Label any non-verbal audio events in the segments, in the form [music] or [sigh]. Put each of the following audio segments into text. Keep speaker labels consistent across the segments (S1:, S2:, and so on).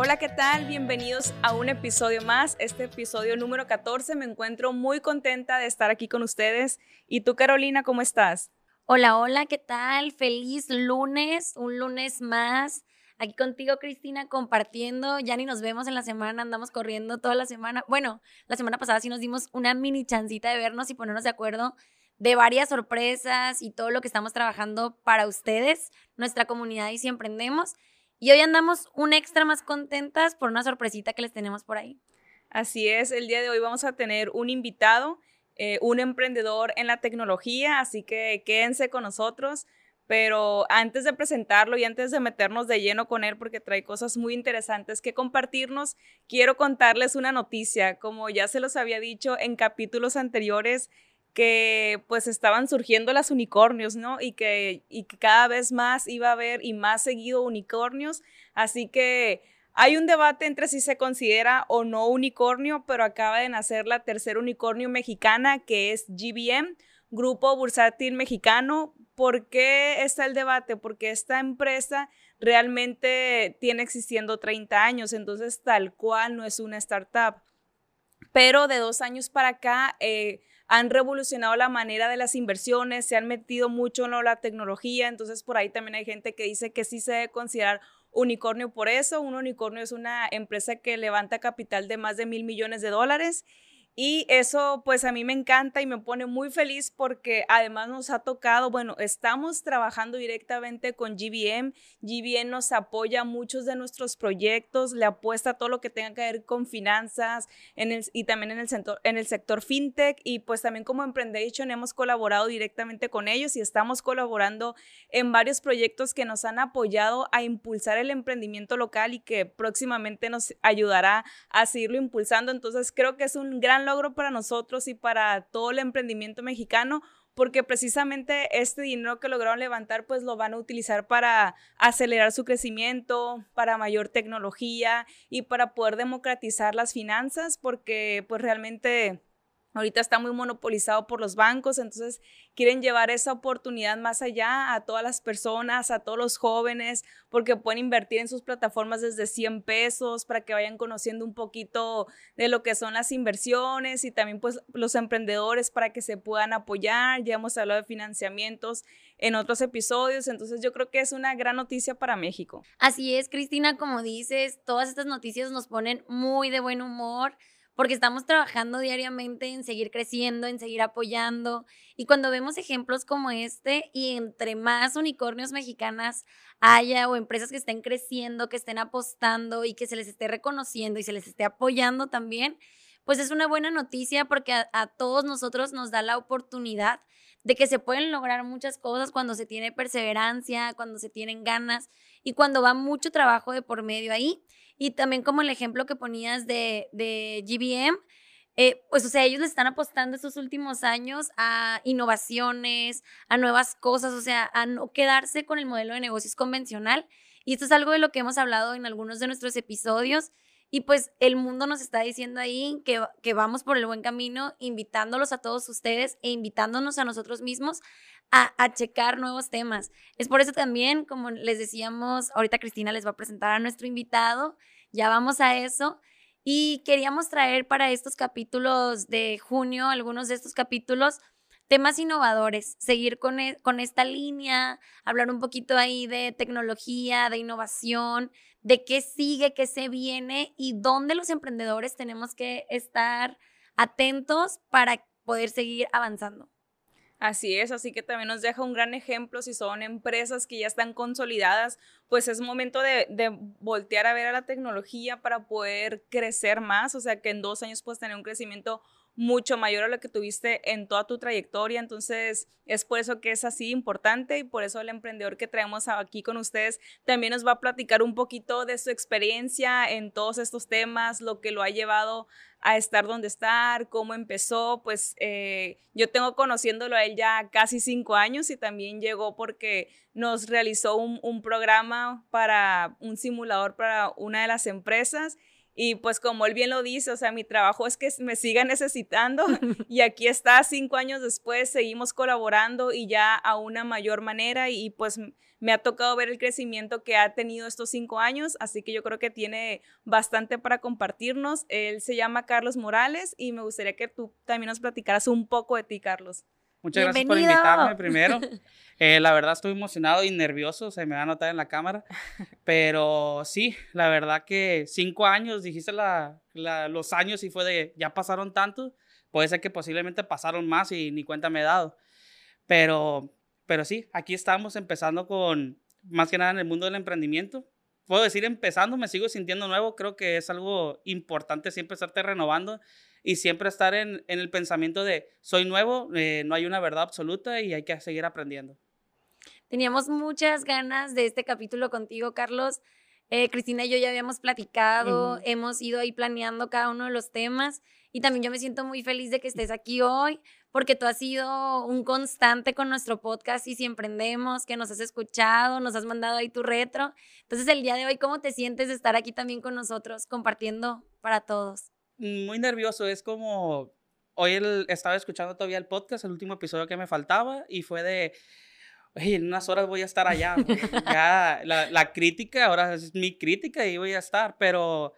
S1: Hola, ¿qué tal? Bienvenidos a un episodio más, este episodio número 14. Me encuentro muy contenta de estar aquí con ustedes. ¿Y tú, Carolina, cómo estás?
S2: Hola, hola, ¿qué tal? Feliz lunes, un lunes más. Aquí contigo, Cristina, compartiendo. Ya ni nos vemos en la semana, andamos corriendo toda la semana. Bueno, la semana pasada sí nos dimos una mini chancita de vernos y ponernos de acuerdo de varias sorpresas y todo lo que estamos trabajando para ustedes, nuestra comunidad y si emprendemos. Y hoy andamos un extra más contentas por una sorpresita que les tenemos por ahí.
S1: Así es, el día de hoy vamos a tener un invitado, eh, un emprendedor en la tecnología, así que quédense con nosotros. Pero antes de presentarlo y antes de meternos de lleno con él, porque trae cosas muy interesantes que compartirnos, quiero contarles una noticia. Como ya se los había dicho en capítulos anteriores, que pues estaban surgiendo las unicornios, ¿no? Y que, y que cada vez más iba a haber y más seguido unicornios. Así que hay un debate entre si se considera o no unicornio, pero acaba de nacer la tercera unicornio mexicana, que es GBM, Grupo Bursátil Mexicano. ¿Por qué está el debate? Porque esta empresa realmente tiene existiendo 30 años, entonces tal cual no es una startup. Pero de dos años para acá... Eh, han revolucionado la manera de las inversiones, se han metido mucho en la tecnología, entonces por ahí también hay gente que dice que sí se debe considerar unicornio por eso. Un unicornio es una empresa que levanta capital de más de mil millones de dólares y eso pues a mí me encanta y me pone muy feliz porque además nos ha tocado, bueno, estamos trabajando directamente con GBM. GBM nos apoya muchos de nuestros proyectos, le apuesta todo lo que tenga que ver con finanzas en el, y también en el, sector, en el sector fintech y pues también como Emprendation hemos colaborado directamente con ellos y estamos colaborando en varios proyectos que nos han apoyado a impulsar el emprendimiento local y que próximamente nos ayudará a seguirlo impulsando. Entonces creo que es un gran logro para nosotros y para todo el emprendimiento mexicano porque precisamente este dinero que lograron levantar pues lo van a utilizar para acelerar su crecimiento, para mayor tecnología y para poder democratizar las finanzas porque pues realmente ahorita está muy monopolizado por los bancos, entonces quieren llevar esa oportunidad más allá a todas las personas, a todos los jóvenes, porque pueden invertir en sus plataformas desde 100 pesos para que vayan conociendo un poquito de lo que son las inversiones y también pues los emprendedores para que se puedan apoyar. Ya hemos hablado de financiamientos en otros episodios, entonces yo creo que es una gran noticia para México.
S2: Así es, Cristina, como dices, todas estas noticias nos ponen muy de buen humor porque estamos trabajando diariamente en seguir creciendo, en seguir apoyando. Y cuando vemos ejemplos como este, y entre más unicornios mexicanas haya o empresas que estén creciendo, que estén apostando y que se les esté reconociendo y se les esté apoyando también, pues es una buena noticia porque a, todos nosotros nos da la oportunidad de que se pueden lograr muchas cosas cuando se tiene perseverancia, cuando se tienen ganas y cuando va mucho trabajo de por medio ahí. Y también como el ejemplo que ponías de, de GBM, eh, pues o sea, ellos le están apostando estos últimos años a innovaciones, a nuevas cosas, o sea, a no quedarse con el modelo de negocios convencional. Y esto es algo de lo que hemos hablado en algunos de nuestros episodios. Y pues el mundo nos está diciendo ahí que, que vamos por el buen camino, invitándolos a todos ustedes e invitándonos a nosotros mismos a, a, checar nuevos temas. Es por eso también, como les decíamos, ahorita Cristina les va a presentar a nuestro invitado, ya vamos a eso. Y queríamos traer para estos capítulos de junio, algunos de estos capítulos, temas innovadores, seguir con, e, con esta línea, hablar un poquito ahí de tecnología, de innovación, de qué sigue, qué se viene y dónde los emprendedores tenemos que estar atentos para poder seguir avanzando.
S1: Así es, así que también nos deja un gran ejemplo si son empresas que ya están consolidadas, pues es momento de, voltear a ver a la tecnología para poder crecer más, o sea que en dos años puedes tener un crecimiento mucho mayor a lo que tuviste en toda tu trayectoria. Entonces, es por eso que es así importante y por eso el emprendedor que traemos aquí con ustedes también nos va a platicar un poquito de su experiencia en todos estos temas, lo que lo ha llevado a estar donde estar, cómo empezó, pues eh, yo tengo conociéndolo a él ya casi cinco años y también llegó porque nos realizó un, un programa para un simulador para una de las empresas y pues como él bien lo dice, o sea, mi trabajo es que me siga necesitando [laughs] y aquí está, cinco años después, seguimos colaborando y ya a una mayor manera y, pues me ha tocado ver el crecimiento que ha tenido estos cinco años, así que yo creo que tiene bastante para compartirnos. Él se llama Carlos Morales y me gustaría que tú también nos platicaras un poco de ti, Carlos.
S3: Muchas gracias por invitarme primero. [laughs] Eh, la verdad estoy emocionado y nervioso, se me va a notar en la cámara. [laughs] Pero sí, la verdad que cinco años, dijiste la, los años y fue de, ya pasaron tanto, puede ser que posiblemente pasaron más y ni cuenta me he dado. Pero, pero sí, aquí estamos empezando con, más que nada en el mundo del emprendimiento. Puedo decir empezando, me sigo sintiendo nuevo, creo que es algo importante siempre estarte renovando y siempre estar en, el pensamiento de soy nuevo, eh, no hay una verdad absoluta y hay que seguir aprendiendo.
S2: Teníamos muchas ganas de este capítulo contigo, Carlos. Eh, Cristina y yo ya habíamos platicado, hemos ido ahí planeando cada uno de los temas y también yo me siento muy feliz de que estés aquí hoy porque tú has sido un constante con nuestro podcast y si emprendemos, que nos has escuchado, nos has mandado ahí tu retro. Entonces el día de hoy, ¿cómo te sientes de estar aquí también con nosotros compartiendo para todos?
S3: Muy nervioso, es como hoy el, estaba escuchando todavía el podcast, el último episodio que me faltaba y fue de en unas horas voy a estar allá. [laughs] ya la, la, crítica, ahora es mi crítica y voy a estar, pero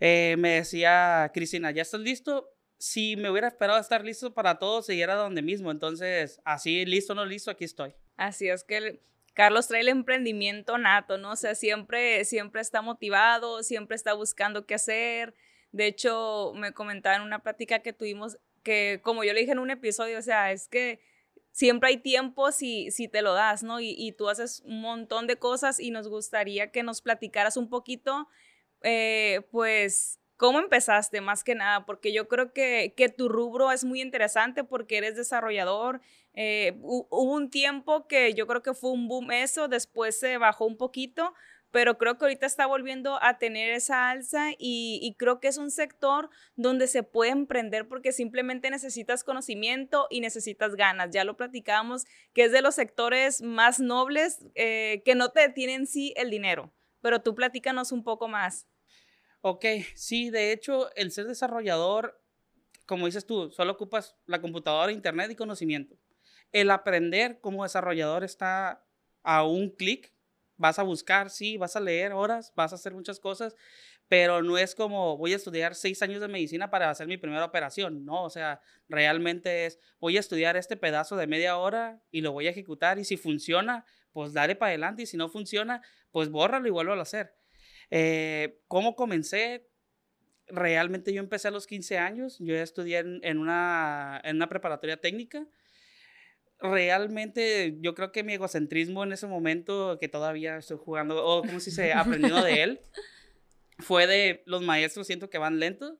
S3: eh, me decía Cristina, ¿ya estás listo? Si me hubiera esperado estar listo para todo, siguiera donde mismo. Entonces, así, listo o no listo, aquí estoy.
S1: Así es que Carlos trae el emprendimiento nato, ¿no? O sea, siempre, siempre está motivado, siempre está buscando qué hacer. De hecho, me comentaba en una plática que tuvimos que, como yo le dije en un episodio, o sea, es que siempre hay tiempo si, si te lo das, ¿no? Y, tú haces un montón de cosas y nos gustaría que nos platicaras un poquito, eh, pues, cómo empezaste más que nada, porque yo creo que, que tu rubro es muy interesante porque eres desarrollador. Eh, hubo un tiempo que yo creo que fue un boom eso, después se bajó un poquito, pero creo que ahorita está volviendo a tener esa alza y, creo que es un sector donde se puede emprender porque simplemente necesitas conocimiento y necesitas ganas. Ya lo platicábamos, que es de los sectores más nobles eh, que no te tienen sí el dinero, pero tú platícanos un poco más.
S3: Ok, sí, de hecho, el ser desarrollador, como dices tú, solo ocupas la computadora, internet y conocimiento. El aprender como desarrollador está a un clic vas a buscar, sí, vas a leer horas, vas a hacer muchas cosas, pero no es como voy a estudiar seis años de medicina para hacer mi primera operación, no, o sea, realmente es voy a estudiar este pedazo de media hora y lo voy a ejecutar y si funciona, pues dale para adelante y si no funciona, pues bórralo y vuelvo a hacer. Eh, ¿Cómo comencé? Realmente yo empecé a los 15 años, yo estudié en, una, en una preparatoria técnica realmente yo creo que mi egocentrismo en ese momento, que todavía estoy jugando, o como si se aprendiendo de él, fue de los maestros siento que van lento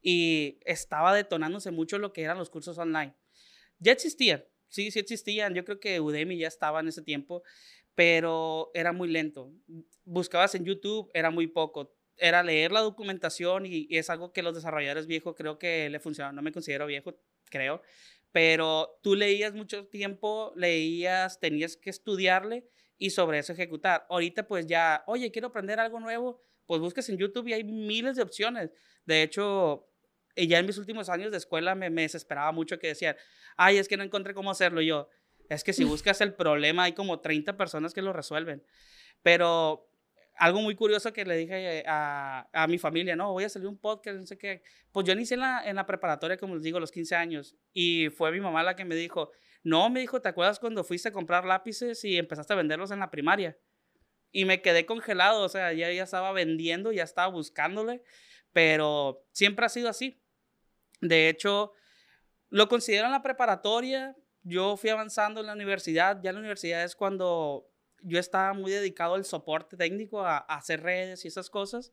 S3: y estaba detonándose mucho lo que eran los cursos online. Ya existían, sí, sí existían, yo creo que Udemy ya estaba en ese tiempo, pero era muy lento. Buscabas en YouTube, era muy poco. Era leer la documentación y, y es algo que los desarrolladores viejos creo que le funcionaba. No me considero viejo, creo, pero tú leías mucho tiempo, leías, tenías que estudiarle y sobre eso ejecutar. Ahorita pues ya, oye, quiero aprender algo nuevo, pues busques en YouTube y hay miles de opciones. De hecho, ya en mis últimos años de escuela me, me desesperaba mucho que decían, ay, es que no encontré cómo hacerlo yo. Es que si [laughs] buscas el problema hay como 30 personas que lo resuelven. Pero algo muy curioso que le dije a, a, mi familia, no, voy a salir un podcast, no sé qué. Pues yo inicié en la, en la preparatoria, como les digo, a los 15 años. Y fue mi mamá la que me dijo, no, me dijo, ¿te acuerdas cuando fuiste a comprar lápices y empezaste a venderlos en la primaria? Y me quedé congelado, o sea, ya, ya estaba vendiendo, ya estaba buscándole, pero siempre ha sido así. De hecho, lo considero en la preparatoria, yo fui avanzando en la universidad, ya en la universidad es cuando yo estaba muy dedicado al soporte técnico, a, hacer redes y esas cosas.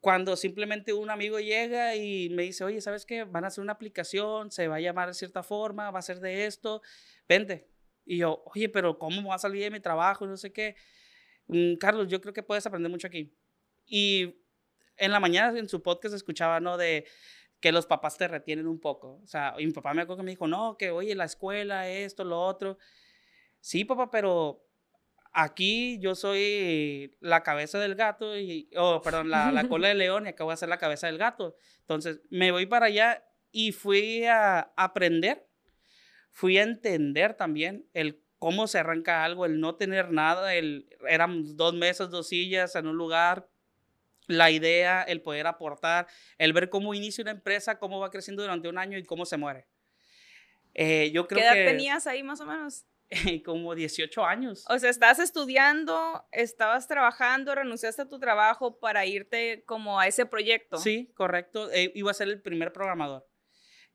S3: cuando simplemente un amigo llega y me dice, oye, ¿sabes qué? Van a hacer una aplicación, se va a llamar de cierta forma, va a ser de esto, vente. Y yo, oye, pero ¿cómo va a salir de mi trabajo? No sé qué. Mm, Carlos, yo creo que puedes aprender mucho aquí. Y en la mañana en su podcast escuchaba, ¿no? De que los papás te retienen un poco. O sea, y mi papá me acuerdo que me dijo, no, que oye, la escuela, esto, lo otro. Sí, papá, pero aquí yo soy la cabeza del gato, y, oh, perdón, la, la cola [laughs] del león y acabo de ser la cabeza del gato. Entonces, me voy para allá y fui a aprender, fui a entender también el cómo se arranca algo, el no tener nada, el, eran dos mesas, dos sillas en un lugar, la idea, el poder aportar, el ver cómo inicia una empresa, cómo va creciendo durante un año y cómo se muere. Eh, yo creo
S1: ¿Qué edad
S3: que
S1: tenías ahí más o menos? [laughs]
S3: como 18 años.
S1: O sea, estás estudiando, estabas trabajando, renunciaste a tu trabajo para irte como a ese proyecto.
S3: Sí, correcto. Eh, iba a ser el primer programador.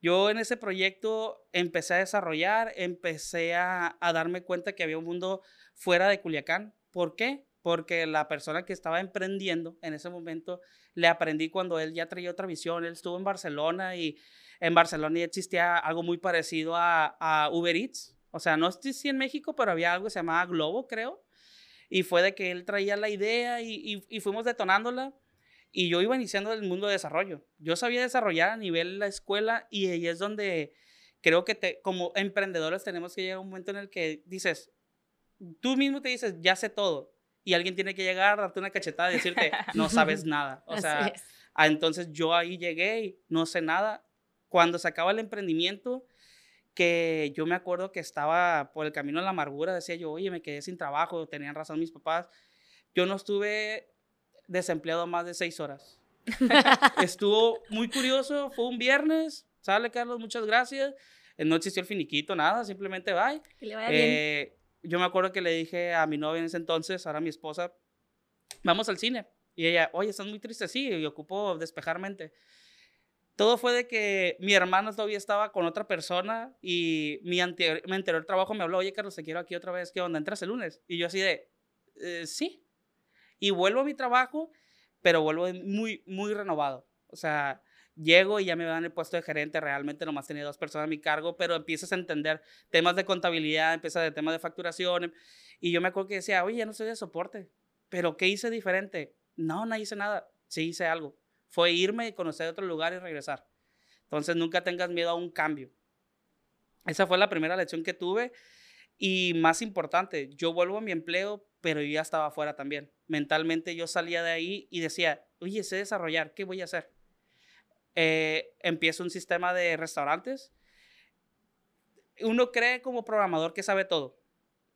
S3: Yo en ese proyecto empecé a desarrollar, empecé a, a darme cuenta que había un mundo fuera de Culiacán. ¿Por qué? Porque la persona que estaba emprendiendo en ese momento le aprendí cuando él ya traía otra visión. Él estuvo en Barcelona y en Barcelona ya existía algo muy parecido a, a Uber Eats. O sea, no estoy sí en México, pero había algo que se llamaba Globo, creo. Y fue de que él traía la idea y, y, y fuimos detonándola. Y yo iba iniciando el mundo de desarrollo. Yo sabía desarrollar a nivel la escuela y ahí es donde creo que te, como emprendedores tenemos que llegar a un momento en el que dices, tú mismo te dices, ya sé todo. Y alguien tiene que llegar, darte una cachetada y decirte, [laughs] no sabes nada. O sea, ah, entonces yo ahí llegué y no sé nada. Cuando se acaba el emprendimiento, que yo me acuerdo que estaba por el camino de la amargura, decía yo, oye, me quedé sin trabajo, tenían razón mis papás. Yo no estuve desempleado más de seis horas. [laughs] Estuvo muy curioso, fue un viernes, sale Carlos, muchas gracias. Eh, No existió el finiquito, nada, simplemente bye.
S2: Que le vaya bien.
S3: Eh, yo me acuerdo que le dije a mi novia en ese entonces, ahora mi esposa, vamos al cine. Y ella, oye, estás muy triste, sí, y ocupo despejar mente. Todo fue de que mi hermano todavía estaba con otra persona y mi, anterior, mi anterior trabajo me habló, oye, Carlos, te quiero aquí otra vez, ¿qué onda? ¿Entras el lunes? Y yo así de, "Eh, sí. Y vuelvo a mi trabajo, pero vuelvo muy, muy renovado. O sea, llego y ya me dan el puesto de gerente, realmente nomás tenía dos personas a mi cargo, pero empiezas a entender temas de contabilidad, empiezas de temas de facturación. Y yo me acuerdo que decía, oye, ya no soy de soporte, pero ¿qué hice diferente? No, no hice nada, sí hice algo. Fue irme y conocer otro lugar y regresar. Entonces nunca tengas miedo a un cambio. Esa fue la primera lección que tuve. Y más importante, yo vuelvo a mi empleo, pero yo ya estaba afuera también. Mentalmente yo salía de ahí y decía, oye, sé desarrollar, ¿qué voy a hacer? Eh, empiezo un sistema de restaurantes. Uno cree como programador que sabe todo.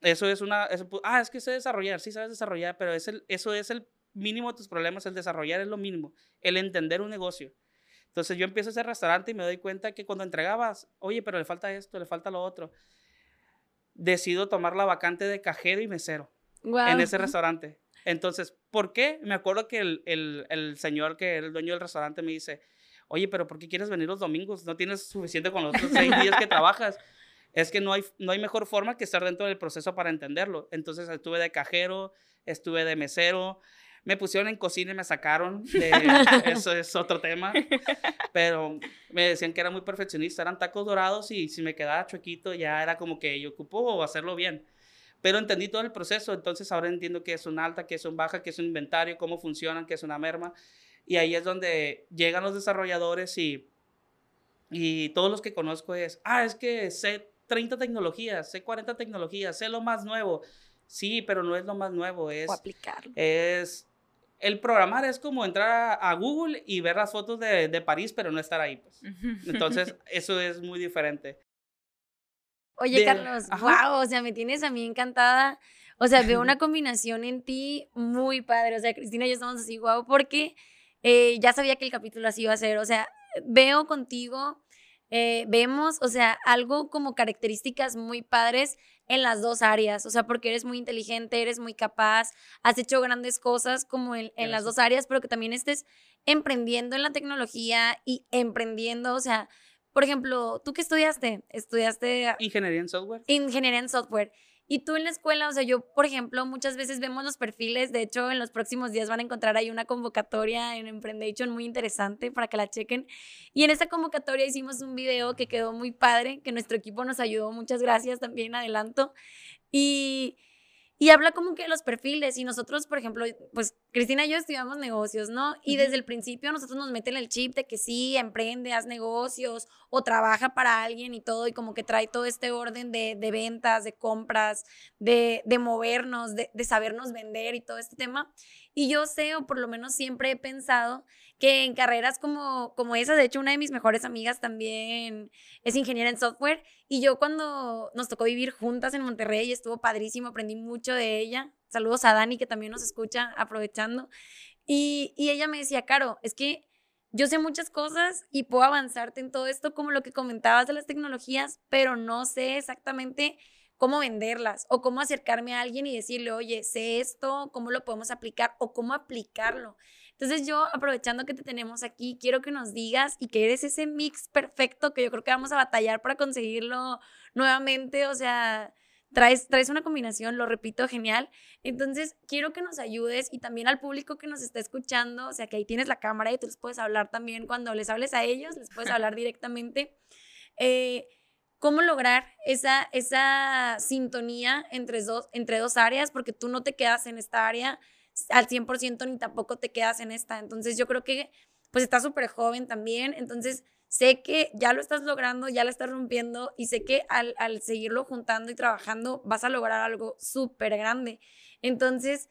S3: Eso es una... ah, es que sé desarrollar, sí sabes desarrollar, pero eso es el mínimo de tus problemas, el desarrollar es lo mínimo, el entender un negocio. Entonces yo empiezo ese restaurante y me doy cuenta que cuando entregabas, oye, pero le falta esto, le falta lo otro, decido tomar la vacante de cajero y mesero
S2: Guau.
S3: en ese restaurante. Entonces, ¿por qué? Me acuerdo que el, el, el señor que era el dueño del restaurante me dice, oye, pero ¿por qué quieres venir los domingos? No tienes suficiente con los otros seis días que trabajas. Es que no hay, no hay mejor forma que estar dentro del proceso para entenderlo. Entonces estuve de cajero, estuve de mesero, me pusieron en cocina y me sacaron. [laughs] De, eso es otro tema. Pero me decían que era muy perfeccionista, eran tacos dorados y si me quedaba chuequito ya era como que yo ocupo hacerlo bien. Pero entendí todo el proceso, entonces ahora entiendo qué es un alta, qué es un baja, qué es un inventario, cómo funcionan, qué es una merma. Y ahí es donde llegan los desarrolladores y, y todos los que conozco es, ah, es que sé 30 tecnologías, sé 40 tecnologías, sé lo más nuevo. Sí, pero no es lo más nuevo, es,
S2: O aplicarlo.
S3: es el programar es como entrar a, Google y ver las fotos de, de París, pero no estar ahí. Pues. Entonces, [laughs] eso es muy diferente.
S2: Oye,
S3: de-
S2: Carlos,
S3: ajá.
S2: wow, o sea, me tienes a mí encantada. O sea, veo una [laughs] combinación en ti muy padre. O sea, Cristina y yo estamos así, wow, porque eh, ya sabía que el capítulo así iba a ser. O sea, veo contigo, eh, vemos, o sea, algo como características muy padres en las dos áreas. O sea, porque eres muy inteligente, eres muy capaz, has hecho grandes cosas como en, en las dos áreas, pero que también estés emprendiendo en la tecnología y emprendiendo, o sea, por ejemplo, ¿tú qué estudiaste? Estudiaste
S3: Ingeniería en software.
S2: ingeniería en software. Y tú en la escuela, o sea, yo, por ejemplo, muchas veces vemos los perfiles, de hecho, en los próximos días van a encontrar ahí una convocatoria en Emprendation muy interesante para que la chequen. Y en esa convocatoria hicimos un video que quedó muy padre, que nuestro equipo nos ayudó, muchas gracias también, adelanto. Y y habla como que de los perfiles y nosotros, por ejemplo, pues Cristina y yo estudiamos negocios, ¿no? Y desde el principio nosotros nos meten el chip de que sí, emprende, haz negocios o trabaja para alguien y todo y como que trae todo este orden de, de ventas, de compras, de, de movernos, de, de sabernos vender y todo este tema. Y yo sé, o por lo menos siempre he pensado, que en carreras como, como esa, de hecho una de mis mejores amigas también es ingeniera en software y yo cuando nos tocó vivir juntas en Monterrey estuvo padrísimo, aprendí mucho de ella. Saludos a Dani que también nos escucha aprovechando. Y, y ella me decía, Caro, es que yo sé muchas cosas y puedo avanzarte en todo esto como lo que comentabas de las tecnologías, pero no sé exactamente cómo venderlas o cómo acercarme a alguien y decirle, oye, sé esto, cómo lo podemos aplicar o cómo aplicarlo. Entonces yo, aprovechando que te tenemos aquí, quiero que nos digas y que eres ese mix perfecto que yo creo que vamos a batallar para conseguirlo nuevamente, o sea, traes, traes una combinación, lo repito, genial. Entonces, quiero que nos ayudes y también al público que nos está escuchando, o sea, que ahí tienes la cámara y tú les puedes hablar también cuando les hables a ellos, les puedes [laughs] hablar directamente. Eh, ¿Cómo lograr esa, esa sintonía entre dos, entre dos áreas? Porque tú no te quedas en esta área, al 100% ni tampoco te quedas en esta. Entonces yo creo que pues estás súper joven también, entonces sé que ya lo estás logrando, ya lo estás rompiendo y sé que al, al seguirlo juntando y trabajando vas a lograr algo súper grande. Entonces,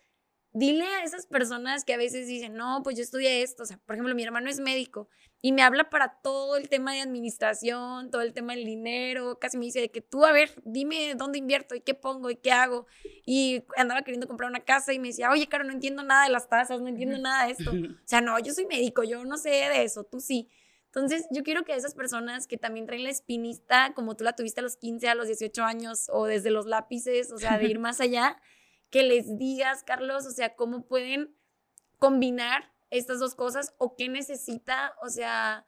S2: dile a esas personas que a veces dicen, no, pues yo estudié esto, o sea, por ejemplo, mi hermano es médico y me habla para todo el tema de administración, todo el tema del dinero, casi me dice de que tú, a ver, dime dónde invierto y qué pongo y qué hago. Y andaba queriendo comprar una casa y me decía, oye, Caro, no entiendo nada de las tasas, no entiendo nada de esto. O sea, no, yo soy médico, yo no sé de eso, tú sí. Entonces, yo quiero que esas personas que también traen la espinista, como tú la tuviste a los 15, a los 18 años, o desde los lápices, o sea, de ir [laughs] más allá, que les digas, Carlos, o sea, cómo pueden combinar estas dos cosas o qué necesita, o sea,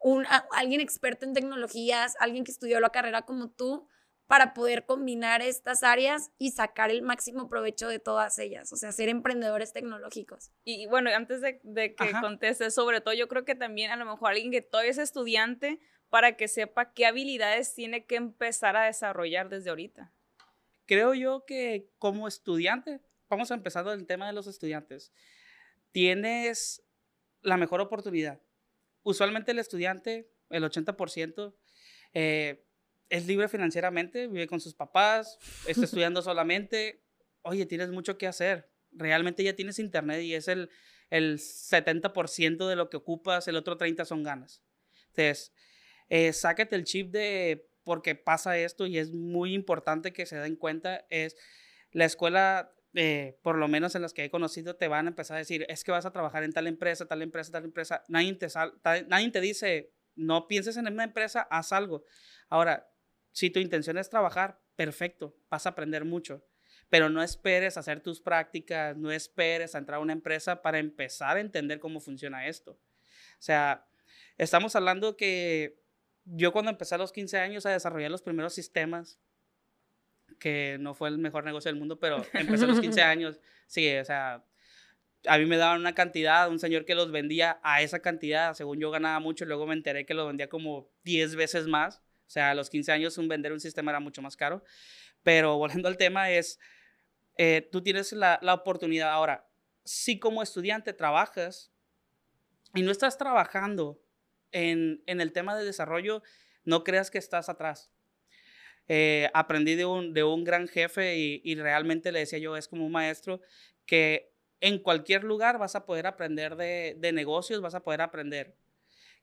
S2: un, alguien experto en tecnologías, alguien que estudió la carrera como tú, para poder combinar estas áreas y sacar el máximo provecho de todas ellas, o sea, ser emprendedores tecnológicos.
S1: Y bueno, antes de, que contestes, sobre todo yo creo que también a lo mejor alguien que todavía es estudiante, para que sepa qué habilidades tiene que empezar a desarrollar desde ahorita
S3: creo yo que como estudiante, vamos a empezar el tema de los estudiantes, tienes la mejor oportunidad. Usualmente el estudiante, el 80%, eh, es libre financieramente, vive con sus papás, está [laughs] estudiando solamente. Oye, tienes mucho que hacer. Realmente ya tienes internet y es el, el 70% de lo que ocupas, el otro 30% son ganas. Entonces, eh, sáquete el chip de porque pasa esto y es muy importante que se den cuenta, es la escuela, eh, por lo menos en las que he conocido, te van a empezar a decir, es que vas a trabajar en tal empresa, tal empresa, tal empresa. Nadie te, nadie te dice, no pienses en una empresa, haz algo. Ahora, si tu intención es trabajar, perfecto, vas a aprender mucho. Pero no esperes a hacer tus prácticas, no esperes a entrar a una empresa para empezar a entender cómo funciona esto. O sea, estamos hablando que yo cuando empecé a los 15 años a desarrollar los primeros sistemas, que no fue el mejor negocio del mundo, pero empecé a los 15 [laughs] años, sí, o sea, a mí me daban una cantidad, un señor que los vendía a esa cantidad, según yo ganaba mucho, luego me enteré que lo vendía como 10 veces más, sea, a los 15 años un vender un sistema era mucho más caro, pero volviendo al tema es, eh, tú tienes la, la oportunidad ahora, si como estudiante trabajas y no estás trabajando en, el tema de desarrollo, no creas que estás atrás. Eh, aprendí de un, de un gran jefe y, realmente le decía yo, es como un maestro, que en cualquier lugar vas a poder aprender de, de negocios, vas a poder aprender.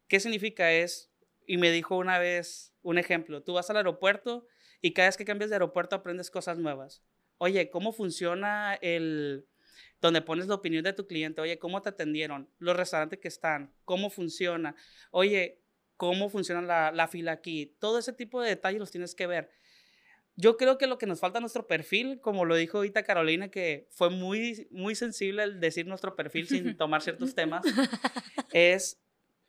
S3: ¿Qué significa es? Y me dijo una vez un ejemplo, tú vas al aeropuerto y cada vez que cambias de aeropuerto aprendes cosas nuevas. Oye, ¿cómo funciona el, donde pones la opinión de tu cliente, oye, ¿cómo te atendieron? Los restaurantes que están, ¿cómo funciona? Oye, ¿cómo funciona la, la fila aquí? Todo ese tipo de detalles los tienes que ver. Yo creo que lo que nos falta a nuestro perfil, como lo dijo ahorita Carolina, que fue muy, muy sensible el decir nuestro perfil sin [laughs] tomar ciertos temas, [laughs] es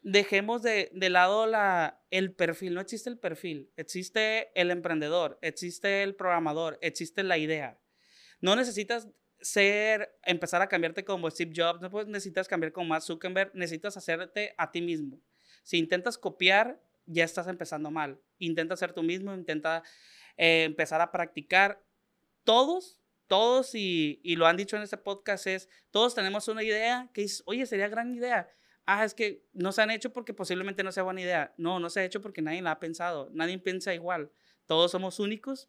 S3: dejemos de, de lado la, el perfil. No existe el perfil, existe el emprendedor, existe el programador, existe la idea. No necesitas ser, empezar a cambiarte como Steve Jobs, no necesitas cambiar como Mark Zuckerberg, necesitas hacerte a ti mismo. Si intentas copiar, ya estás empezando mal. Intenta ser tú mismo, intenta eh, empezar a practicar. Todos, todos, y, y, lo han dicho en este podcast, es, todos tenemos una idea que es, oye, sería gran idea. Ah, es que no se han hecho porque posiblemente no sea buena idea. No, no se ha hecho porque nadie la ha pensado. Nadie piensa igual. Todos somos únicos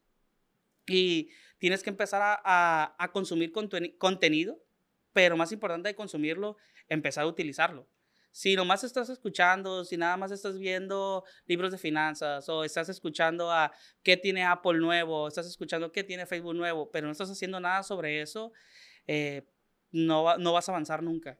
S3: y tienes que empezar a, a, consumir contenido, pero más importante de consumirlo, empezar a utilizarlo. Si nomás estás escuchando, si nada más estás viendo libros de finanzas o estás escuchando a qué tiene Apple nuevo, estás escuchando qué tiene Facebook nuevo, pero no estás haciendo nada sobre eso, eh, no, no vas a avanzar nunca.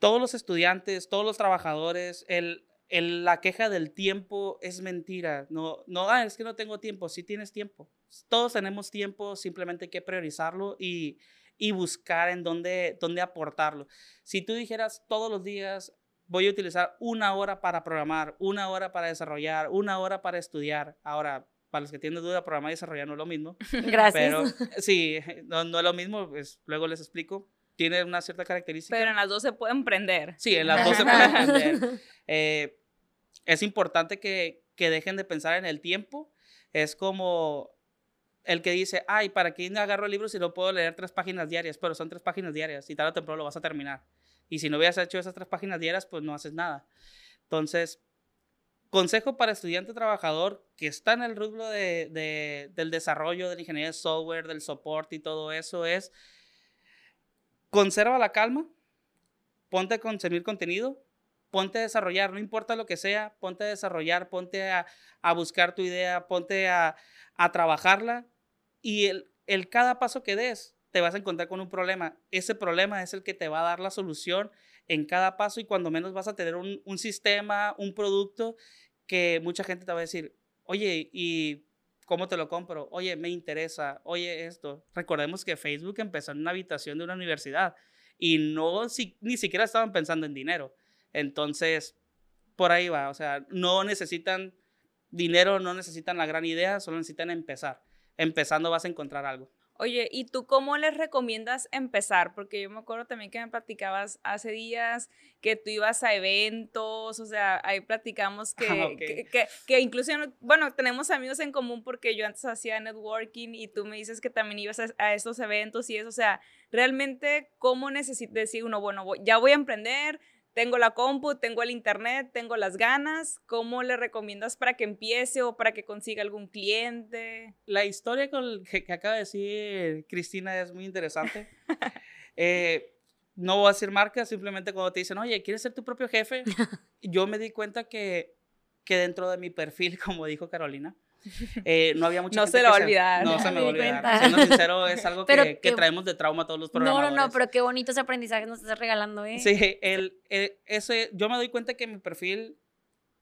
S3: Todos los estudiantes, todos los trabajadores, el, la queja del tiempo es mentira. No, no, ah, es que no tengo tiempo. Sí tienes tiempo. Todos tenemos tiempo, simplemente hay que priorizarlo y, y buscar en dónde, dónde aportarlo. Si tú dijeras todos los días, voy a utilizar una hora para programar, una hora para desarrollar, una hora para estudiar. Ahora, para los que tienen duda, programar y desarrollar no es lo mismo. [laughs]
S2: Gracias.
S3: Pero sí, [laughs] no, no es lo mismo, pues luego les explico. Tiene una cierta característica.
S1: Pero en las dos se pueden emprender.
S3: Sí, en las dos se pueden emprender. [laughs] Eh, es importante que, que dejen de pensar en el tiempo. Es como el que dice, ay, ¿para qué agarro el libro si no puedo leer tres páginas diarias? Pero son tres páginas diarias y tarde o temprano lo vas a terminar. Y si no hubieras hecho esas tres páginas diarias, pues no haces nada. Entonces, consejo para estudiante trabajador que está en el rubro de, de, del desarrollo, de la ingeniería de software, del soporte y todo eso es, conserva la calma, ponte a consumir contenido, ponte a desarrollar, no importa lo que sea, ponte a desarrollar, ponte a, buscar tu idea, ponte a, trabajarla y el, el cada paso que des te vas a encontrar con un problema. Ese problema es el que te va a dar la solución en cada paso y cuando menos vas a tener un, un sistema, un producto que mucha gente te va a decir, oye, ¿y cómo te lo compro? Oye, me interesa, oye esto. Recordemos que Facebook empezó en una habitación de una universidad y no ni siquiera estaban pensando en dinero. Entonces, por ahí va, o sea, no necesitan dinero, no necesitan la gran idea, solo necesitan empezar. Empezando vas a encontrar algo.
S1: Oye, ¿y tú cómo les recomiendas empezar? Porque yo me acuerdo también que me platicabas hace días que tú ibas a eventos, o sea, ahí platicamos [laughs] que, ah, que, que, incluso, bueno, tenemos amigos en común porque yo antes hacía networking y tú me dices que también ibas a, a estos eventos y eso, o sea, realmente, ¿cómo necesitas decir uno, bueno, ya voy a emprender, tengo la compu, tengo el internet, tengo las ganas, ¿cómo le recomiendas para que empiece o para que consiga algún cliente?
S3: La historia con que, acaba de decir Cristina es muy interesante. [laughs] Eh, no voy a decir marca, simplemente cuando te dicen, oye, ¿quieres ser tu propio jefe? [laughs] Yo me di cuenta que, que dentro de mi perfil, [laughs] como dijo Carolina, [laughs] eh, no había mucha
S1: No se lo va a olvidar.
S3: No se me va a olvidar. Siendo sincero, es [laughs] algo que, que, traemos de trauma todos los programadores.
S2: No, no, no, pero qué bonitos aprendizajes nos estás regalando, ¿eh?
S3: Sí, el, ese, yo me doy cuenta que mi perfil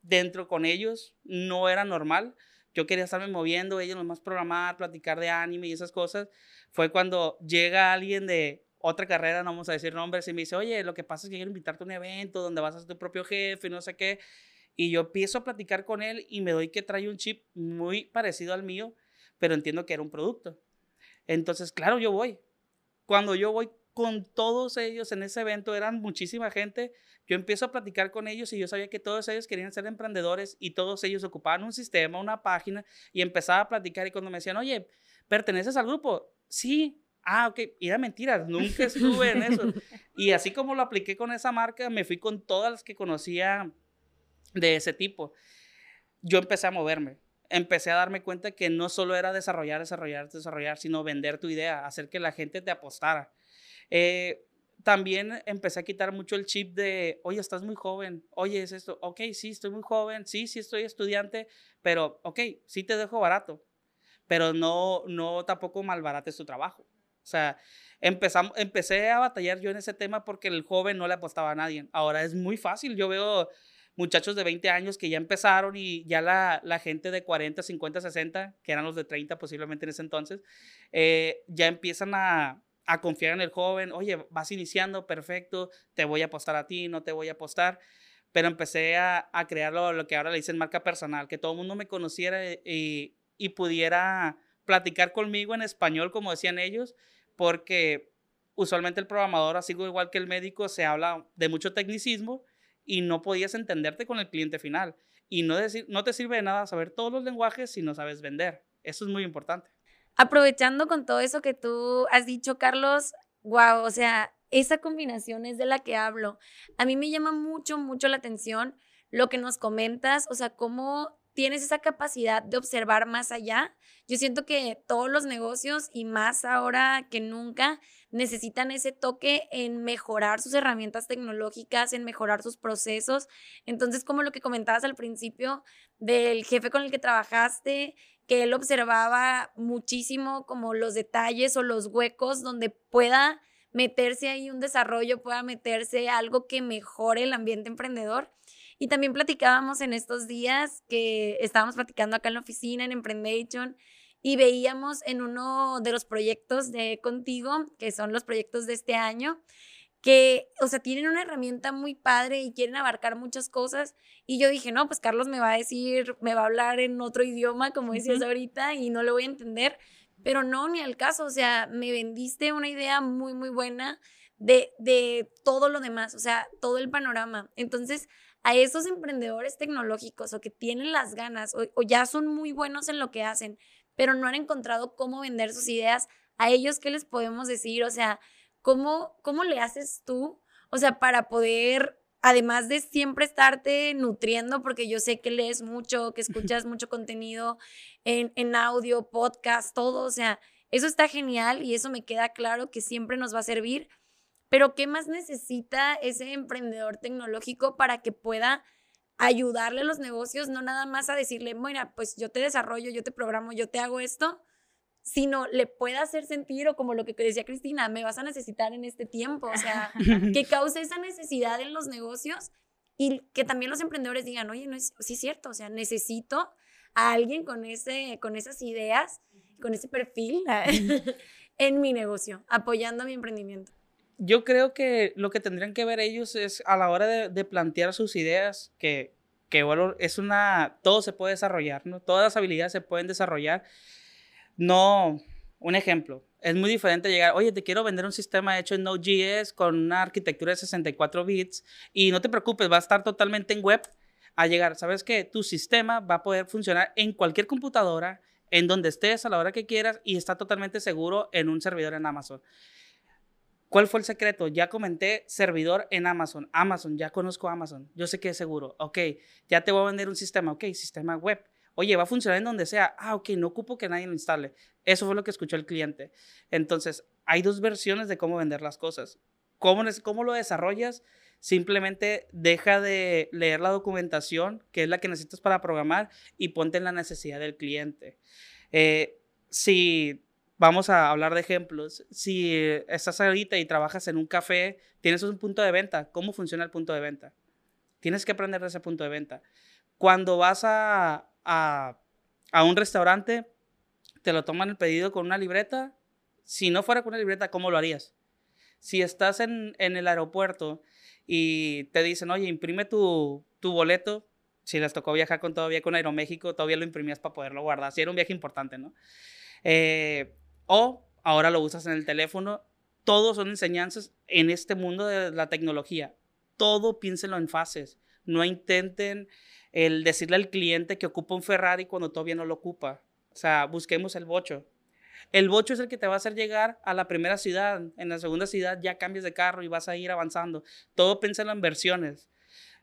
S3: dentro con ellos no era normal. Yo quería estarme moviendo, ellos nomás programar, platicar de anime y esas cosas. Fue cuando llega alguien de otra carrera, no vamos a decir nombres, y me dice, oye, lo que pasa es que quiero invitarte a un evento donde vas a ser tu propio jefe y no sé qué. Y yo empiezo a platicar con él y me doy que trae un chip muy parecido al mío, pero entiendo que era un producto. Entonces, claro, yo voy. Cuando yo voy con todos ellos en ese evento, eran muchísima gente, yo empiezo a platicar con ellos y yo sabía que todos ellos querían ser emprendedores y todos ellos ocupaban un sistema, una página y empezaba a platicar y cuando me decían, oye, ¿perteneces al grupo? Sí. Ah, ok. Y era mentira, nunca estuve en eso. [laughs] Y así como lo apliqué con esa marca, me fui con todas las que conocía de ese tipo, yo empecé a moverme. Empecé a darme cuenta que no solo era desarrollar, desarrollar, desarrollar, sino vender tu idea, hacer que la gente te apostara. Eh, también empecé a quitar mucho el chip de, oye, estás muy joven, oye, es esto, ok, sí, estoy muy joven, sí, sí, estoy estudiante, pero, ok, sí te dejo barato, pero no, no tampoco malbarates tu trabajo. O sea, empezamos, empecé a batallar yo en ese tema porque el joven no le apostaba a nadie. Ahora es muy fácil, yo veo muchachos de 20 años que ya empezaron y ya la, la, gente de 40, 50, 60, que eran los de 30 posiblemente en ese entonces, eh, ya empiezan a, a confiar en el joven, oye, vas iniciando, perfecto, te voy a apostar a ti, no te voy a apostar, pero empecé a, a crear lo, que ahora le dicen marca personal, que todo el mundo me conociera y, y pudiera platicar conmigo en español, como decían ellos, porque usualmente el programador, así igual que el médico, se habla de mucho tecnicismo y no podías entenderte con el cliente final. Y no, decir, no te sirve de nada saber todos los lenguajes si no sabes vender. Eso es muy importante.
S2: Aprovechando con todo eso que tú has dicho, Carlos, wow, o sea, esa combinación es de la que hablo. A mí me llama mucho, mucho la atención lo que nos comentas, o sea, cómo tienes esa capacidad de observar más allá. Yo siento que todos los negocios y más ahora que nunca necesitan ese toque en mejorar sus herramientas tecnológicas, en mejorar sus procesos. Entonces, como lo que comentabas al principio del jefe con el que trabajaste, que él observaba muchísimo como los detalles o los huecos donde pueda meterse ahí un desarrollo, pueda meterse algo que mejore el ambiente emprendedor. Y también platicábamos en estos días que estábamos platicando acá en la oficina, en Emprendation, y veíamos en uno de los proyectos de contigo, que son los proyectos de este año, que, o sea, tienen una herramienta muy padre y quieren abarcar muchas cosas. Y yo dije, no, pues Carlos me va a decir, me va a hablar en otro idioma, como decías ahorita, y no lo voy a entender. Pero no, ni al caso, o sea, me vendiste una idea muy, muy buena de, de todo lo demás, o sea, todo el panorama. Entonces, a esos emprendedores tecnológicos o que tienen las ganas o, ya son muy buenos en lo que hacen, pero no han encontrado cómo vender sus ideas, a ellos, ¿qué les podemos decir? O sea, ¿cómo, cómo le haces tú? O sea, para poder, además de siempre estarte nutriendo, porque yo sé que lees mucho, que [laughs] escuchas mucho contenido en, en audio, podcast, todo, o sea, eso está genial y eso me queda claro que siempre nos va a servir, pero ¿qué más necesita ese emprendedor tecnológico para que pueda ayudarle a los negocios, no nada más a decirle, mira, pues yo te desarrollo, yo te programo, yo te hago esto, sino le pueda hacer sentir o como lo que decía Cristina, me vas a necesitar en este tiempo, o sea, [laughs] que cause esa necesidad en los negocios y que también los emprendedores digan, oye, no es, sí es cierto, o sea, necesito a alguien con, ese, con esas ideas, con ese perfil [laughs] en mi negocio, apoyando mi emprendimiento
S3: yo creo que lo que tendrían que ver ellos es a la hora de, plantear sus ideas, que, que bueno, es una, todo se puede desarrollar, ¿no? Todas las habilidades se pueden desarrollar. No, un ejemplo, es muy diferente llegar, oye, te quiero vender un sistema hecho en Node.js con una arquitectura de 64 bits y no te preocupes, va a estar totalmente en web. A llegar, sabes que tu sistema va a poder funcionar en cualquier computadora, en donde estés, a la hora que quieras y está totalmente seguro en un servidor en Amazon. ¿Cuál fue el secreto? Ya comenté servidor en Amazon. Amazon, ya conozco Amazon. Yo sé que es seguro. Ok, ya te voy a vender un sistema. Ok, sistema web. Oye, va a funcionar en donde sea. Ah, ok, no ocupo que nadie lo instale. Eso fue lo que escuchó el cliente. Entonces, hay dos versiones de cómo vender las cosas. ¿Cómo, cómo lo desarrollas? Simplemente deja de leer la documentación, que es la que necesitas para programar, y ponte en la necesidad del cliente. Eh, si Vamos a hablar de ejemplos. Si estás ahorita y trabajas en un café, tienes un punto de venta. ¿Cómo funciona el punto de venta? Tienes que aprender de ese punto de venta. Cuando vas a, a, a un restaurante, te lo toman el pedido con una libreta. Si no fuera con una libreta, ¿cómo lo harías? Si estás en, en el aeropuerto y te dicen, oye, imprime tu, tu boleto, si les tocó viajar con todavía con Aeroméxico, todavía lo imprimías para poderlo guardar. Si era un viaje importante, ¿no? Eh, o ahora lo usas en el teléfono. Todos son enseñanzas en este mundo de la tecnología. Todo piénsenlo en fases. No intenten el decirle al cliente que ocupa un Ferrari cuando todavía no lo ocupa. O sea, busquemos el bocho. El bocho es el que te va a hacer llegar a la primera ciudad. En la segunda ciudad ya cambias de carro y vas a ir avanzando. Todo piénsalo en versiones.